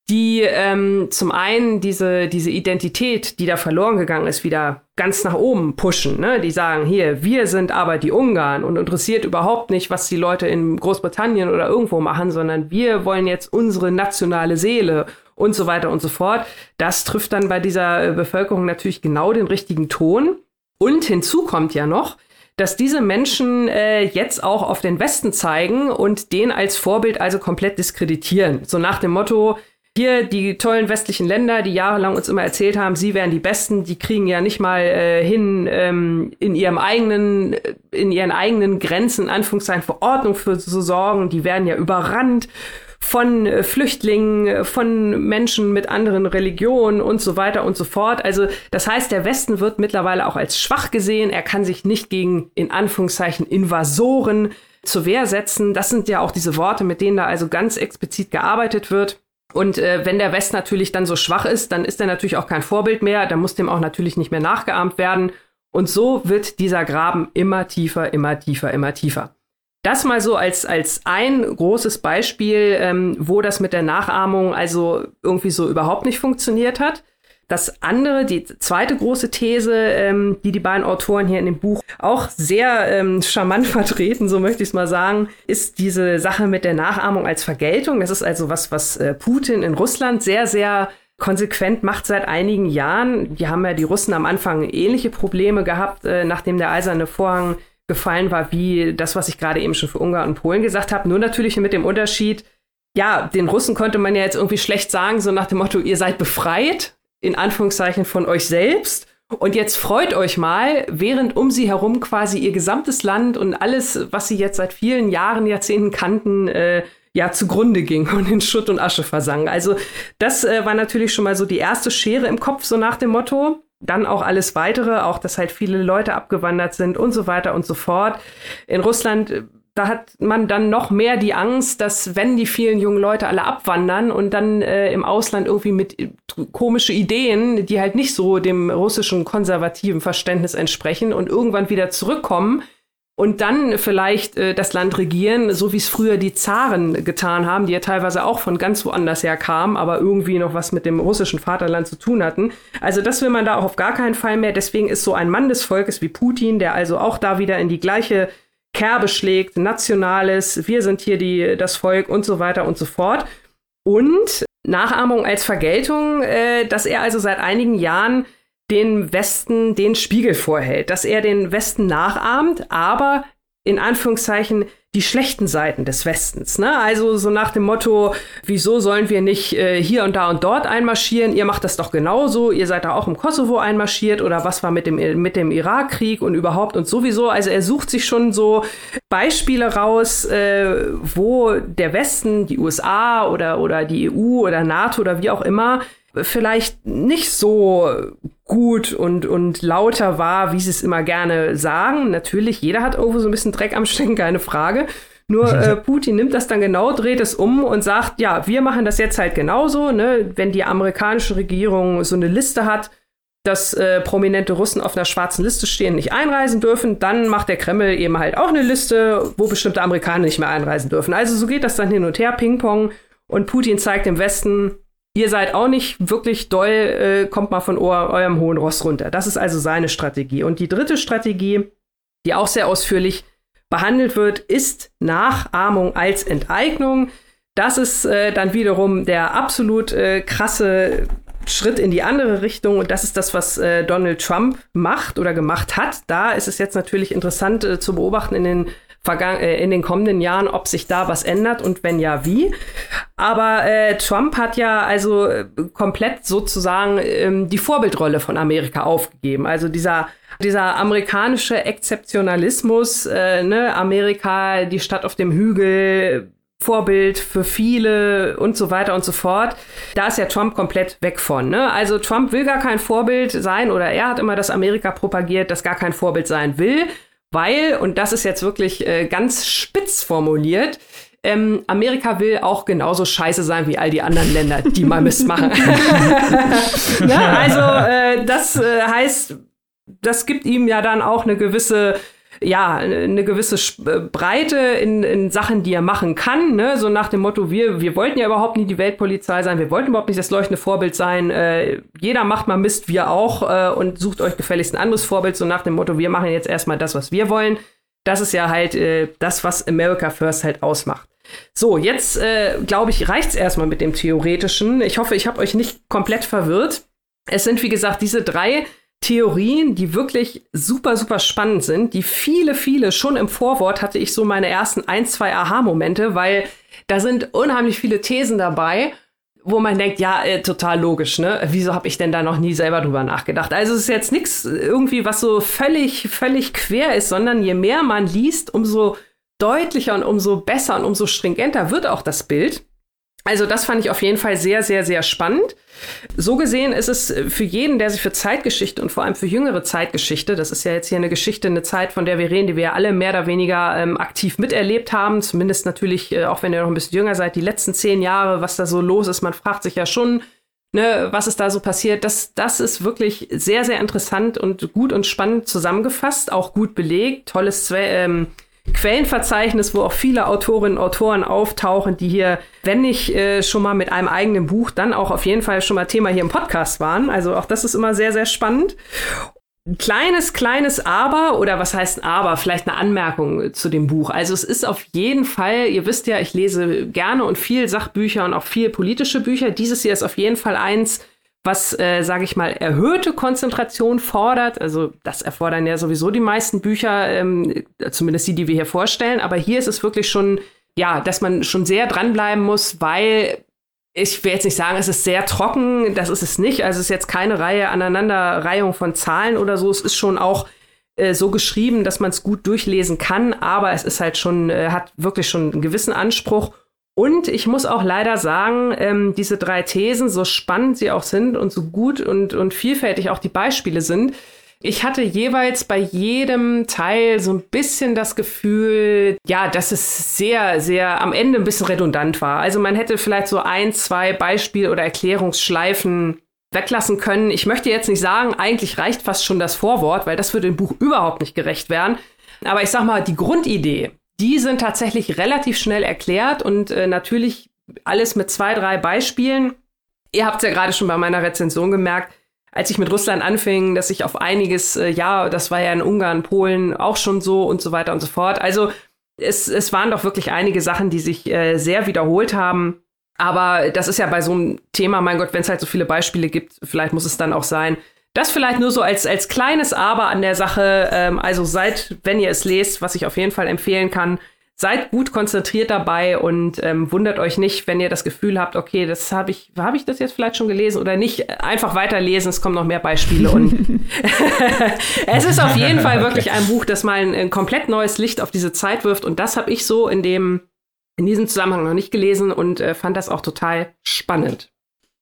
C: die ähm, zum einen diese, diese Identität, die da verloren gegangen ist, wieder ganz nach oben pushen. Ne? Die sagen, hier, wir sind aber die Ungarn und interessiert überhaupt nicht, was die Leute in Großbritannien oder irgendwo machen, sondern wir wollen jetzt unsere nationale Seele und so weiter und so fort. Das trifft dann bei dieser äh, Bevölkerung natürlich genau den richtigen Ton. Und hinzu kommt ja noch, dass diese Menschen äh, jetzt auch auf den Westen zeigen und den als Vorbild also komplett diskreditieren. So nach dem Motto, hier die tollen westlichen Länder, die jahrelang uns immer erzählt haben, sie wären die Besten, die kriegen ja nicht mal äh, hin, ähm, in ihrem eigenen, in ihren eigenen Grenzen, in Anführungszeichen, Verordnung für zu sorgen. Die werden ja überrannt von äh, Flüchtlingen, äh, von Menschen mit anderen Religionen und so weiter und so fort. Also das heißt, der Westen wird mittlerweile auch als schwach gesehen. Er kann sich nicht gegen, in Anführungszeichen, Invasoren zur Wehr setzen. Das sind ja auch diese Worte, mit denen da also ganz explizit gearbeitet wird. Und äh, wenn der West natürlich dann so schwach ist, dann ist er natürlich auch kein Vorbild mehr, dann muss dem auch natürlich nicht mehr nachgeahmt werden. Und so wird dieser Graben immer tiefer, immer tiefer, immer tiefer. Das mal so als, als ein großes Beispiel, ähm, wo das mit der Nachahmung also irgendwie so überhaupt nicht funktioniert hat. Das andere, die zweite große These, ähm, die die beiden Autoren hier in dem Buch auch sehr ähm, charmant vertreten, so möchte ich es mal sagen, ist diese Sache mit der Nachahmung als Vergeltung. Das ist also was, was äh, Putin in Russland sehr, sehr konsequent macht seit einigen Jahren. Die haben ja die Russen am Anfang ähnliche Probleme gehabt, äh, nachdem der eiserne Vorhang gefallen war, wie das, was ich gerade eben schon für Ungarn und Polen gesagt habe. Nur natürlich mit dem Unterschied, ja, den Russen konnte man ja jetzt irgendwie schlecht sagen, so nach dem Motto, ihr seid befreit in Anführungszeichen von euch selbst. Und jetzt freut euch mal, während um sie herum quasi ihr gesamtes Land und alles, was sie jetzt seit vielen Jahren, Jahrzehnten kannten, äh, ja zugrunde ging und in Schutt und Asche versank. Also das äh, war natürlich schon mal so die erste Schere im Kopf, so nach dem Motto. Dann auch alles weitere, auch dass halt viele Leute abgewandert sind und so weiter und so fort. In Russland äh, da hat man dann noch mehr die Angst, dass wenn die vielen jungen Leute alle abwandern und dann äh, im Ausland irgendwie mit äh, komische Ideen, die halt nicht so dem russischen konservativen Verständnis entsprechen und irgendwann wieder zurückkommen und dann vielleicht äh, das Land regieren, so wie es früher die Zaren getan haben, die ja teilweise auch von ganz woanders her kamen, aber irgendwie noch was mit dem russischen Vaterland zu tun hatten. Also das will man da auch auf gar keinen Fall mehr. Deswegen ist so ein Mann des Volkes wie Putin, der also auch da wieder in die gleiche Kerbe schlägt, Nationales, wir sind hier die, das Volk und so weiter und so fort. Und Nachahmung als Vergeltung, äh, dass er also seit einigen Jahren den Westen den Spiegel vorhält, dass er den Westen nachahmt, aber in Anführungszeichen die schlechten Seiten des Westens. Ne? Also so nach dem Motto, wieso sollen wir nicht äh, hier und da und dort einmarschieren? Ihr macht das doch genauso. Ihr seid da auch im Kosovo einmarschiert oder was war mit dem, mit dem Irakkrieg und überhaupt und sowieso. Also er sucht sich schon so Beispiele raus, äh, wo der Westen, die USA oder, oder die EU oder NATO oder wie auch immer, vielleicht nicht so gut und, und lauter war, wie sie es immer gerne sagen. Natürlich, jeder hat irgendwo so ein bisschen Dreck am Stecken, keine Frage. Nur äh, Putin nimmt das dann genau, dreht es um und sagt, ja, wir machen das jetzt halt genauso. Ne? Wenn die amerikanische Regierung so eine Liste hat, dass äh, prominente Russen auf einer schwarzen Liste stehen, nicht einreisen dürfen, dann macht der Kreml eben halt auch eine Liste, wo bestimmte Amerikaner nicht mehr einreisen dürfen. Also so geht das dann hin und her, Ping-Pong. Und Putin zeigt dem Westen, ihr seid auch nicht wirklich doll, äh, kommt mal von eurem hohen Ross runter. Das ist also seine Strategie. Und die dritte Strategie, die auch sehr ausführlich behandelt wird, ist Nachahmung als Enteignung. Das ist äh, dann wiederum der absolut äh, krasse Schritt in die andere Richtung. Und das ist das, was äh, Donald Trump macht oder gemacht hat. Da ist es jetzt natürlich interessant äh, zu beobachten in den in den kommenden Jahren, ob sich da was ändert und wenn ja, wie. Aber äh, Trump hat ja also äh, komplett sozusagen ähm, die Vorbildrolle von Amerika aufgegeben. Also dieser dieser amerikanische Exzeptionalismus, äh, ne, Amerika, die Stadt auf dem Hügel, Vorbild für viele und so weiter und so fort. Da ist ja Trump komplett weg von. Ne? Also Trump will gar kein Vorbild sein oder er hat immer das Amerika propagiert, das gar kein Vorbild sein will. Weil, und das ist jetzt wirklich äh, ganz spitz formuliert, ähm, Amerika will auch genauso scheiße sein wie all die anderen Länder, die mal Mist machen. ja, also äh, das äh, heißt, das gibt ihm ja dann auch eine gewisse ja, eine gewisse äh, Breite in, in Sachen, die er machen kann. Ne? So nach dem Motto, wir, wir wollten ja überhaupt nie die Weltpolizei sein, wir wollten überhaupt nicht das leuchtende Vorbild sein. Äh, jeder macht mal Mist, wir auch, äh, und sucht euch gefälligst ein anderes Vorbild, so nach dem Motto, wir machen jetzt erstmal das, was wir wollen. Das ist ja halt äh, das, was America First halt ausmacht. So, jetzt äh, glaube ich, reicht's erstmal mit dem Theoretischen. Ich hoffe, ich habe euch nicht komplett verwirrt. Es sind, wie gesagt, diese drei Theorien, die wirklich super, super spannend sind, die viele, viele, schon im Vorwort hatte ich so meine ersten ein, zwei Aha-Momente, weil da sind unheimlich viele Thesen dabei, wo man denkt, ja, äh, total logisch, ne? Wieso habe ich denn da noch nie selber drüber nachgedacht? Also es ist jetzt nichts irgendwie, was so völlig, völlig quer ist, sondern je mehr man liest, umso deutlicher und umso besser und umso stringenter wird auch das Bild. Also das fand ich auf jeden Fall sehr, sehr, sehr spannend. So gesehen ist es für jeden, der sich für Zeitgeschichte und vor allem für jüngere Zeitgeschichte, das ist ja jetzt hier eine Geschichte, eine Zeit, von der wir reden, die wir alle mehr oder weniger ähm, aktiv miterlebt haben, zumindest natürlich, äh, auch wenn ihr noch ein bisschen jünger seid, die letzten zehn Jahre, was da so los ist, man fragt sich ja schon, ne, was ist da so passiert. Das, das ist wirklich sehr, sehr interessant und gut und spannend zusammengefasst, auch gut belegt, tolles Zwe ähm, Quellenverzeichnis, wo auch viele Autorinnen und Autoren auftauchen, die hier, wenn nicht äh, schon mal mit einem eigenen Buch, dann auch auf jeden Fall schon mal Thema hier im Podcast waren. Also auch das ist immer sehr, sehr spannend. Ein kleines, kleines Aber oder was heißt ein Aber? Vielleicht eine Anmerkung zu dem Buch. Also es ist auf jeden Fall, ihr wisst ja, ich lese gerne und viel Sachbücher und auch viel politische Bücher. Dieses hier ist auf jeden Fall eins, was, äh, sage ich mal, erhöhte Konzentration fordert. Also das erfordern ja sowieso die meisten Bücher, ähm, zumindest die, die wir hier vorstellen. Aber hier ist es wirklich schon, ja, dass man schon sehr dranbleiben muss, weil ich will jetzt nicht sagen, es ist sehr trocken, das ist es nicht. Also es ist jetzt keine Reihe Aneinanderreihung von Zahlen oder so. Es ist schon auch äh, so geschrieben, dass man es gut durchlesen kann, aber es ist halt schon, äh, hat wirklich schon einen gewissen Anspruch. Und ich muss auch leider sagen, ähm, diese drei Thesen, so spannend sie auch sind und so gut und, und vielfältig auch die Beispiele sind, ich hatte jeweils bei jedem Teil so ein bisschen das Gefühl, ja, dass es sehr, sehr am Ende ein bisschen redundant war. Also man hätte vielleicht so ein, zwei Beispiel- oder Erklärungsschleifen weglassen können. Ich möchte jetzt nicht sagen, eigentlich reicht fast schon das Vorwort, weil das würde dem Buch überhaupt nicht gerecht werden. Aber ich sag mal, die Grundidee, die sind tatsächlich relativ schnell erklärt und äh, natürlich alles mit zwei, drei Beispielen. Ihr habt es ja gerade schon bei meiner Rezension gemerkt, als ich mit Russland anfing, dass ich auf einiges, äh, ja, das war ja in Ungarn, Polen auch schon so und so weiter und so fort. Also es, es waren doch wirklich einige Sachen, die sich äh, sehr wiederholt haben. Aber das ist ja bei so einem Thema, mein Gott, wenn es halt so viele Beispiele gibt, vielleicht muss es dann auch sein. Das vielleicht nur so als, als kleines Aber an der Sache. Ähm, also seid, wenn ihr es lest, was ich auf jeden Fall empfehlen kann, seid gut konzentriert dabei und ähm, wundert euch nicht, wenn ihr das Gefühl habt, okay, das habe ich, habe ich das jetzt vielleicht schon gelesen oder nicht. Einfach weiterlesen, es kommen noch mehr Beispiele und es ist auf jeden Fall wirklich ein Buch, das mal ein, ein komplett neues Licht auf diese Zeit wirft und das habe ich so in dem in diesem Zusammenhang noch nicht gelesen und äh, fand das auch total spannend.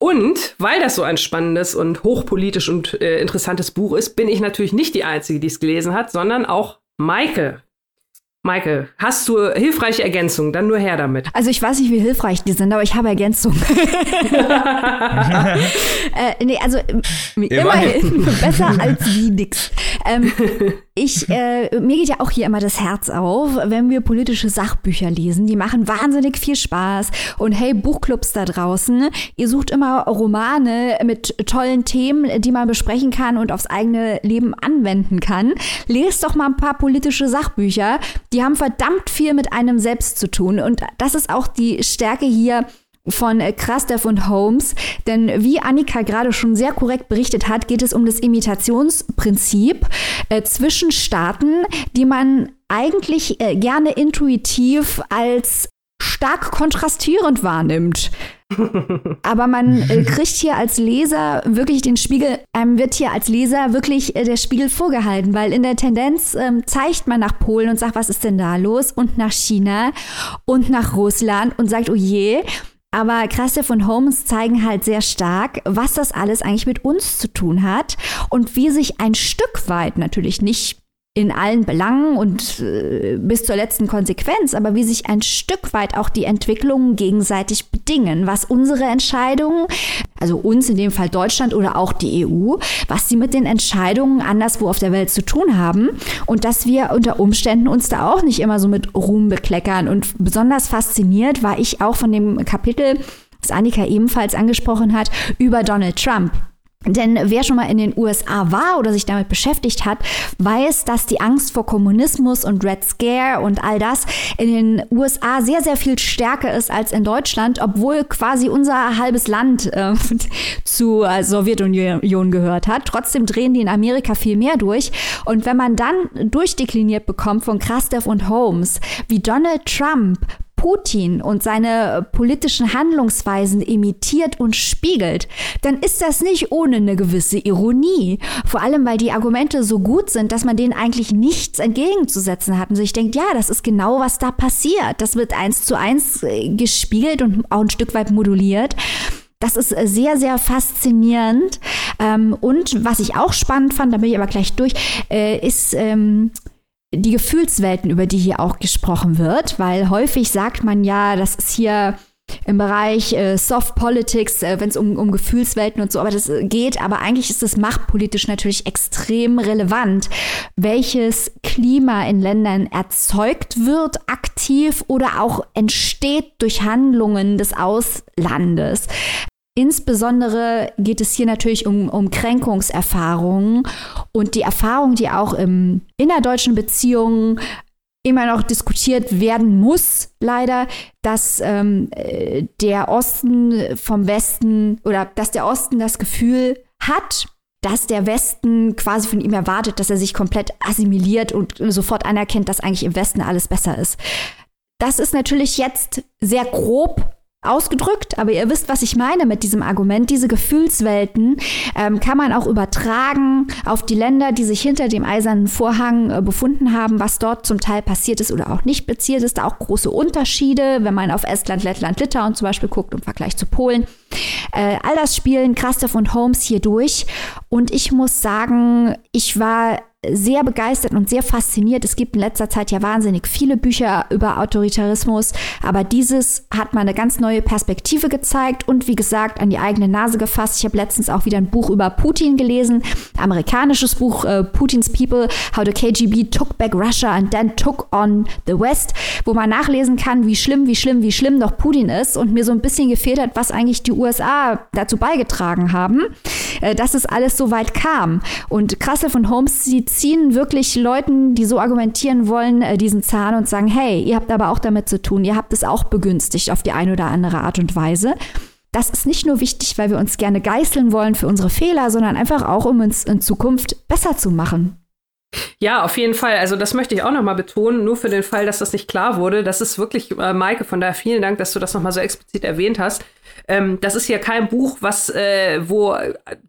C: Und weil das so ein spannendes und hochpolitisch und äh, interessantes Buch ist, bin ich natürlich nicht die Einzige, die es gelesen hat, sondern auch Maike. Maike, hast du hilfreiche Ergänzungen? Dann nur her damit.
B: Also ich weiß nicht, wie hilfreich die sind, aber ich habe Ergänzungen. äh, nee, also immerhin besser als wie nix. Ähm, ich, äh, mir geht ja auch hier immer das Herz auf, wenn wir politische Sachbücher lesen. Die machen wahnsinnig viel Spaß. Und hey, Buchclubs da draußen, ihr sucht immer Romane mit tollen Themen, die man besprechen kann und aufs eigene Leben anwenden kann. Lest doch mal ein paar politische Sachbücher. Die haben verdammt viel mit einem selbst zu tun. Und das ist auch die Stärke hier von äh, Krastev und Holmes. Denn wie Annika gerade schon sehr korrekt berichtet hat, geht es um das Imitationsprinzip äh, zwischen Staaten, die man eigentlich äh, gerne intuitiv als stark kontrastierend wahrnimmt. Aber man äh, kriegt hier als Leser wirklich den Spiegel, einem wird hier als Leser wirklich äh, der Spiegel vorgehalten, weil in der Tendenz ähm, zeigt man nach Polen und sagt, was ist denn da los? Und nach China und nach Russland und sagt, oh je. Aber Krastev und Holmes zeigen halt sehr stark, was das alles eigentlich mit uns zu tun hat und wie sich ein Stück weit natürlich nicht in allen Belangen und äh, bis zur letzten Konsequenz, aber wie sich ein Stück weit auch die Entwicklungen gegenseitig bedingen, was unsere Entscheidungen, also uns in dem Fall Deutschland oder auch die EU, was sie mit den Entscheidungen anderswo auf der Welt zu tun haben und dass wir unter Umständen uns da auch nicht immer so mit Ruhm bekleckern. Und besonders fasziniert war ich auch von dem Kapitel, das Annika ebenfalls angesprochen hat, über Donald Trump. Denn wer schon mal in den USA war oder sich damit beschäftigt hat, weiß, dass die Angst vor Kommunismus und Red Scare und all das in den USA sehr, sehr viel stärker ist als in Deutschland, obwohl quasi unser halbes Land äh, zur äh, Sowjetunion gehört hat. Trotzdem drehen die in Amerika viel mehr durch. Und wenn man dann durchdekliniert bekommt von Krastev und Holmes, wie Donald Trump Putin und seine politischen Handlungsweisen imitiert und spiegelt, dann ist das nicht ohne eine gewisse Ironie. Vor allem, weil die Argumente so gut sind, dass man denen eigentlich nichts entgegenzusetzen hat. Und so ich denke, ja, das ist genau, was da passiert. Das wird eins zu eins äh, gespiegelt und auch ein Stück weit moduliert. Das ist äh, sehr, sehr faszinierend. Ähm, und was ich auch spannend fand, da bin ich aber gleich durch, äh, ist ähm, die Gefühlswelten, über die hier auch gesprochen wird, weil häufig sagt man ja, das ist hier im Bereich äh, Soft Politics, äh, wenn es um, um Gefühlswelten und so, aber das äh, geht. Aber eigentlich ist es machtpolitisch natürlich extrem relevant, welches Klima in Ländern erzeugt wird, aktiv oder auch entsteht durch Handlungen des Auslandes. Insbesondere geht es hier natürlich um, um Kränkungserfahrungen und die Erfahrung, die auch im innerdeutschen Beziehungen immer noch diskutiert werden muss, leider, dass ähm, äh, der Osten vom Westen oder dass der Osten das Gefühl hat, dass der Westen quasi von ihm erwartet, dass er sich komplett assimiliert und sofort anerkennt, dass eigentlich im Westen alles besser ist. Das ist natürlich jetzt sehr grob ausgedrückt, aber ihr wisst, was ich meine mit diesem Argument. Diese Gefühlswelten ähm, kann man auch übertragen auf die Länder, die sich hinter dem eisernen Vorhang äh, befunden haben, was dort zum Teil passiert ist oder auch nicht passiert ist. Da auch große Unterschiede, wenn man auf Estland, Lettland, Litauen zum Beispiel guckt im Vergleich zu Polen. Äh, all das spielen Krastoff und Holmes hier durch. Und ich muss sagen, ich war sehr begeistert und sehr fasziniert. Es gibt in letzter Zeit ja wahnsinnig viele Bücher über Autoritarismus, aber dieses hat mal eine ganz neue Perspektive gezeigt und wie gesagt an die eigene Nase gefasst. Ich habe letztens auch wieder ein Buch über Putin gelesen, amerikanisches Buch äh, Putin's People, How the KGB Took Back Russia and Then Took on the West, wo man nachlesen kann, wie schlimm, wie schlimm, wie schlimm doch Putin ist und mir so ein bisschen gefehlt hat, was eigentlich die USA dazu beigetragen haben, äh, dass es alles so weit kam. Und Krassev und Holmes, sie ziehen wirklich Leuten, die so argumentieren wollen, äh, diesen Zahn und sagen, hey, ihr habt aber auch damit zu tun, ihr habt es auch begünstigt auf die eine oder andere Art und Weise. Das ist nicht nur wichtig, weil wir uns gerne geißeln wollen für unsere Fehler, sondern einfach auch, um uns in Zukunft besser zu machen.
C: Ja, auf jeden Fall. Also das möchte ich auch nochmal betonen, nur für den Fall, dass das nicht klar wurde. Das ist wirklich, äh, Maike, von daher vielen Dank, dass du das nochmal so explizit erwähnt hast. Ähm, das ist ja kein Buch, was, äh, wo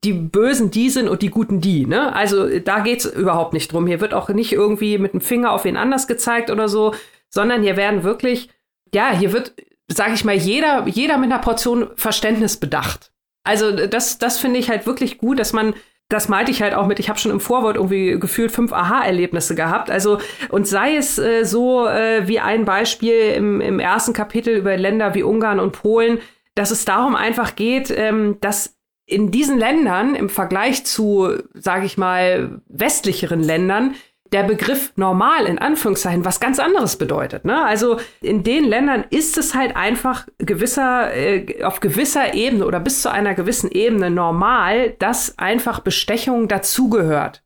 C: die Bösen die sind und die Guten die. Ne? Also da geht's überhaupt nicht drum. Hier wird auch nicht irgendwie mit dem Finger auf wen anders gezeigt oder so, sondern hier werden wirklich, ja, hier wird, sage ich mal, jeder, jeder mit einer Portion Verständnis bedacht. Also das, das finde ich halt wirklich gut, dass man das meinte ich halt auch mit, ich habe schon im Vorwort irgendwie gefühlt fünf Aha-Erlebnisse gehabt. Also, und sei es äh, so äh, wie ein Beispiel im, im ersten Kapitel über Länder wie Ungarn und Polen, dass es darum einfach geht, ähm, dass in diesen Ländern im Vergleich zu, sage ich mal, westlicheren Ländern der Begriff normal in Anführungszeichen was ganz anderes bedeutet. Ne? Also in den Ländern ist es halt einfach gewisser, äh, auf gewisser Ebene oder bis zu einer gewissen Ebene normal, dass einfach Bestechung dazugehört.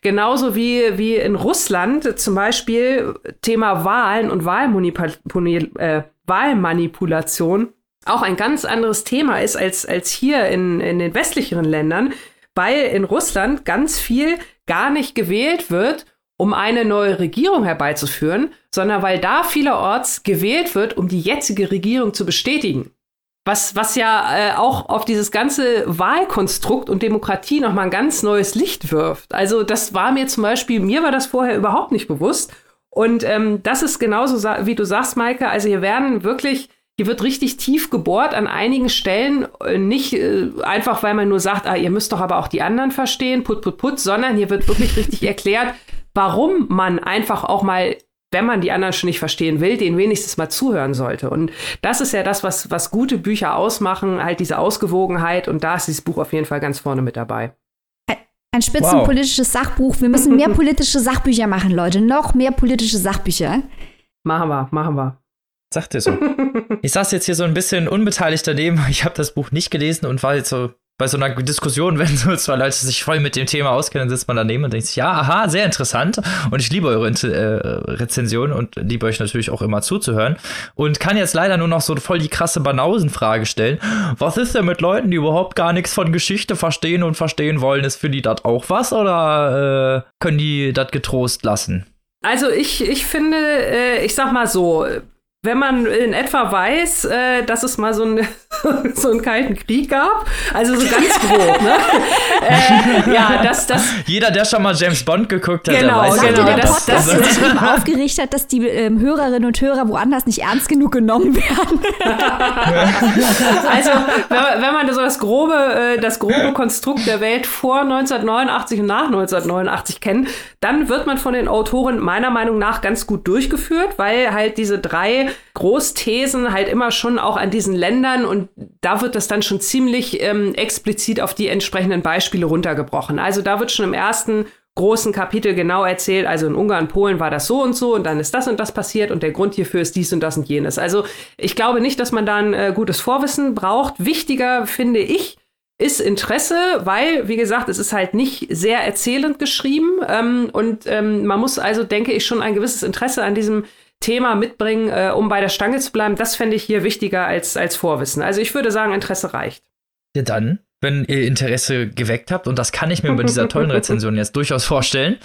C: Genauso wie, wie in Russland zum Beispiel Thema Wahlen und Wahlmanipul äh, Wahlmanipulation auch ein ganz anderes Thema ist als, als hier in, in den westlicheren Ländern, weil in Russland ganz viel gar nicht gewählt wird um eine neue Regierung herbeizuführen, sondern weil da vielerorts gewählt wird, um die jetzige Regierung zu bestätigen. Was, was ja äh, auch auf dieses ganze Wahlkonstrukt und Demokratie nochmal ein ganz neues Licht wirft. Also das war mir zum Beispiel, mir war das vorher überhaupt nicht bewusst. Und ähm, das ist genauso, wie du sagst, Maike. Also hier werden wirklich, hier wird richtig tief gebohrt an einigen Stellen. Äh, nicht äh, einfach, weil man nur sagt, ah, ihr müsst doch aber auch die anderen verstehen, put, put, put, sondern hier wird wirklich richtig erklärt, warum man einfach auch mal wenn man die anderen schon nicht verstehen will, den wenigstens mal zuhören sollte. Und das ist ja das, was, was gute Bücher ausmachen, halt diese Ausgewogenheit. Und da ist dieses Buch auf jeden Fall ganz vorne mit dabei.
B: Ein spitzenpolitisches wow. Sachbuch. Wir müssen mehr politische Sachbücher machen, Leute. Noch mehr politische Sachbücher.
C: Machen wir, machen wir.
A: Sagt er so. ich saß jetzt hier so ein bisschen unbeteiligt daneben. Ich habe das Buch nicht gelesen und war jetzt so bei so einer Diskussion, wenn so zwei Leute sich voll mit dem Thema auskennen, sitzt man daneben und denkt sich, ja, aha, sehr interessant. Und ich liebe eure äh, Rezensionen und liebe euch natürlich auch immer zuzuhören. Und kann jetzt leider nur noch so voll die krasse Banausenfrage stellen. Was ist denn mit Leuten, die überhaupt gar nichts von Geschichte verstehen und verstehen wollen? Ist für die das auch was oder äh, können die das getrost lassen?
C: Also ich, ich finde, äh, ich sag mal so, wenn man in etwa weiß, äh, dass es mal so, ein, so einen kalten Krieg gab. Also so ganz grob, ne?
A: äh, ja, das, das. Jeder, der schon mal James Bond geguckt hat, genau, der weiß
B: genau, der das, das, das, sich aufgeregt hat, dass die ähm, Hörerinnen und Hörer woanders nicht ernst genug genommen werden.
C: also, wenn, wenn, man so das grobe, äh, das grobe Konstrukt der Welt vor 1989 und nach 1989 kennt, dann wird man von den Autoren meiner Meinung nach ganz gut durchgeführt, weil halt diese drei Großthesen halt immer schon auch an diesen Ländern und da wird das dann schon ziemlich ähm, explizit auf die entsprechenden Beispiele runtergebrochen. Also da wird schon im ersten großen Kapitel genau erzählt, also in Ungarn, Polen war das so und so und dann ist das und das passiert und der Grund hierfür ist dies und das und jenes. Also ich glaube nicht, dass man da ein äh, gutes Vorwissen braucht. Wichtiger finde ich, ist Interesse, weil, wie gesagt, es ist halt nicht sehr erzählend geschrieben ähm, und ähm, man muss also, denke ich, schon ein gewisses Interesse an diesem Thema mitbringen, äh, um bei der Stange zu bleiben, das fände ich hier wichtiger als, als Vorwissen. Also ich würde sagen, Interesse reicht.
A: Ja, dann, wenn ihr Interesse geweckt habt, und das kann ich mir bei dieser tollen Rezension jetzt durchaus vorstellen,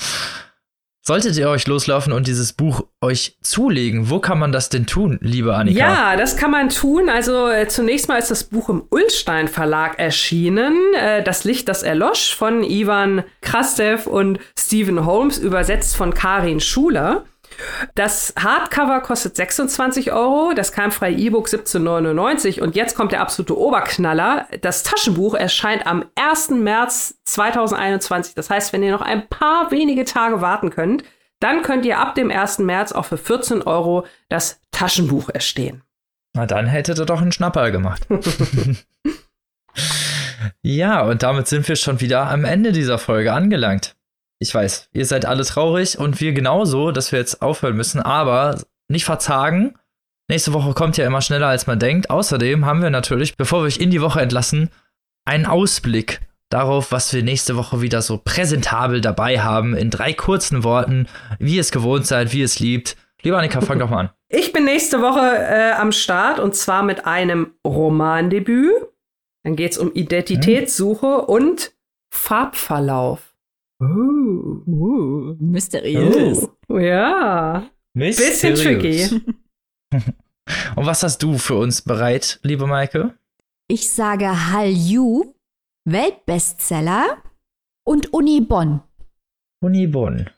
A: Solltet ihr euch loslaufen und dieses Buch euch zulegen, wo kann man das denn tun, liebe Annika?
C: Ja, das kann man tun. Also äh, zunächst mal ist das Buch im Ulstein Verlag erschienen. Äh, das Licht, das erlosch von Ivan Krastev und Stephen Holmes, übersetzt von Karin Schuler. Das Hardcover kostet 26 Euro, das keimfreie E-Book 17,99 und jetzt kommt der absolute Oberknaller. Das Taschenbuch erscheint am 1. März 2021. Das heißt, wenn ihr noch ein paar wenige Tage warten könnt, dann könnt ihr ab dem 1. März auch für 14 Euro das Taschenbuch erstehen.
A: Na, dann hättet ihr doch einen Schnapper gemacht. ja, und damit sind wir schon wieder am Ende dieser Folge angelangt ich weiß, ihr seid alle traurig und wir genauso, dass wir jetzt aufhören müssen, aber nicht verzagen. Nächste Woche kommt ja immer schneller, als man denkt. Außerdem haben wir natürlich, bevor wir euch in die Woche entlassen, einen Ausblick darauf, was wir nächste Woche wieder so präsentabel dabei haben, in drei kurzen Worten, wie ihr es gewohnt seid, wie ihr es liebt. Lieber Annika, fang doch mal an.
C: Ich bin nächste Woche äh, am Start und zwar mit einem Romandebüt. Dann geht es um Identitätssuche hm. und Farbverlauf.
B: Uh, uh mysteriös.
C: Oh, ja. Mysteriös. Bisschen tricky.
A: Und was hast du für uns bereit, liebe Maike?
B: Ich sage Hallyu, Weltbestseller und Uni Bonn.
A: Uni Bonn.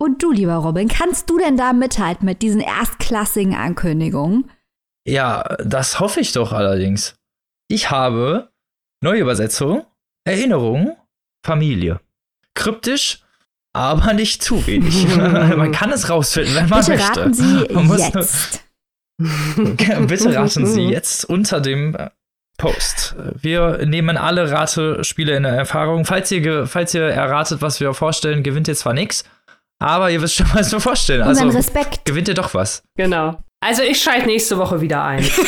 B: Und du, lieber Robin, kannst du denn da mithalten mit diesen erstklassigen Ankündigungen?
A: Ja, das hoffe ich doch allerdings. Ich habe neue Übersetzung, Erinnerung, Familie kryptisch, aber nicht zu wenig. man kann es rausfinden, wenn man
B: Bitte
A: möchte.
B: Raten Sie jetzt.
A: Bitte raten Sie jetzt unter dem äh, Post. Wir nehmen alle Ratespiele in Erfahrung. Falls ihr, falls ihr erratet, was wir vorstellen, gewinnt ihr zwar nichts, aber ihr wisst schon, was wir vorstellen. Also
B: Respekt.
A: gewinnt ihr doch was.
C: Genau. Also ich schalte nächste Woche wieder ein. So.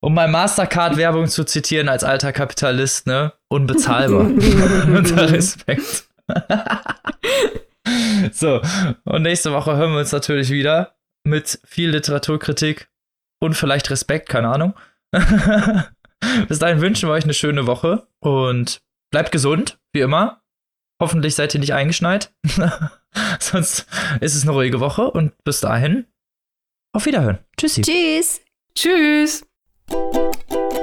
A: Um mal Mastercard-Werbung zu zitieren als alter Kapitalist, ne? Unbezahlbar. Unter Respekt. so, und nächste Woche hören wir uns natürlich wieder mit viel Literaturkritik und vielleicht Respekt, keine Ahnung. Bis dahin wünschen wir euch eine schöne Woche und bleibt gesund, wie immer. Hoffentlich seid ihr nicht eingeschneit. Sonst ist es eine ruhige Woche und bis dahin auf Wiederhören. Tschüssi.
B: Tschüss.
C: Tschüss. Música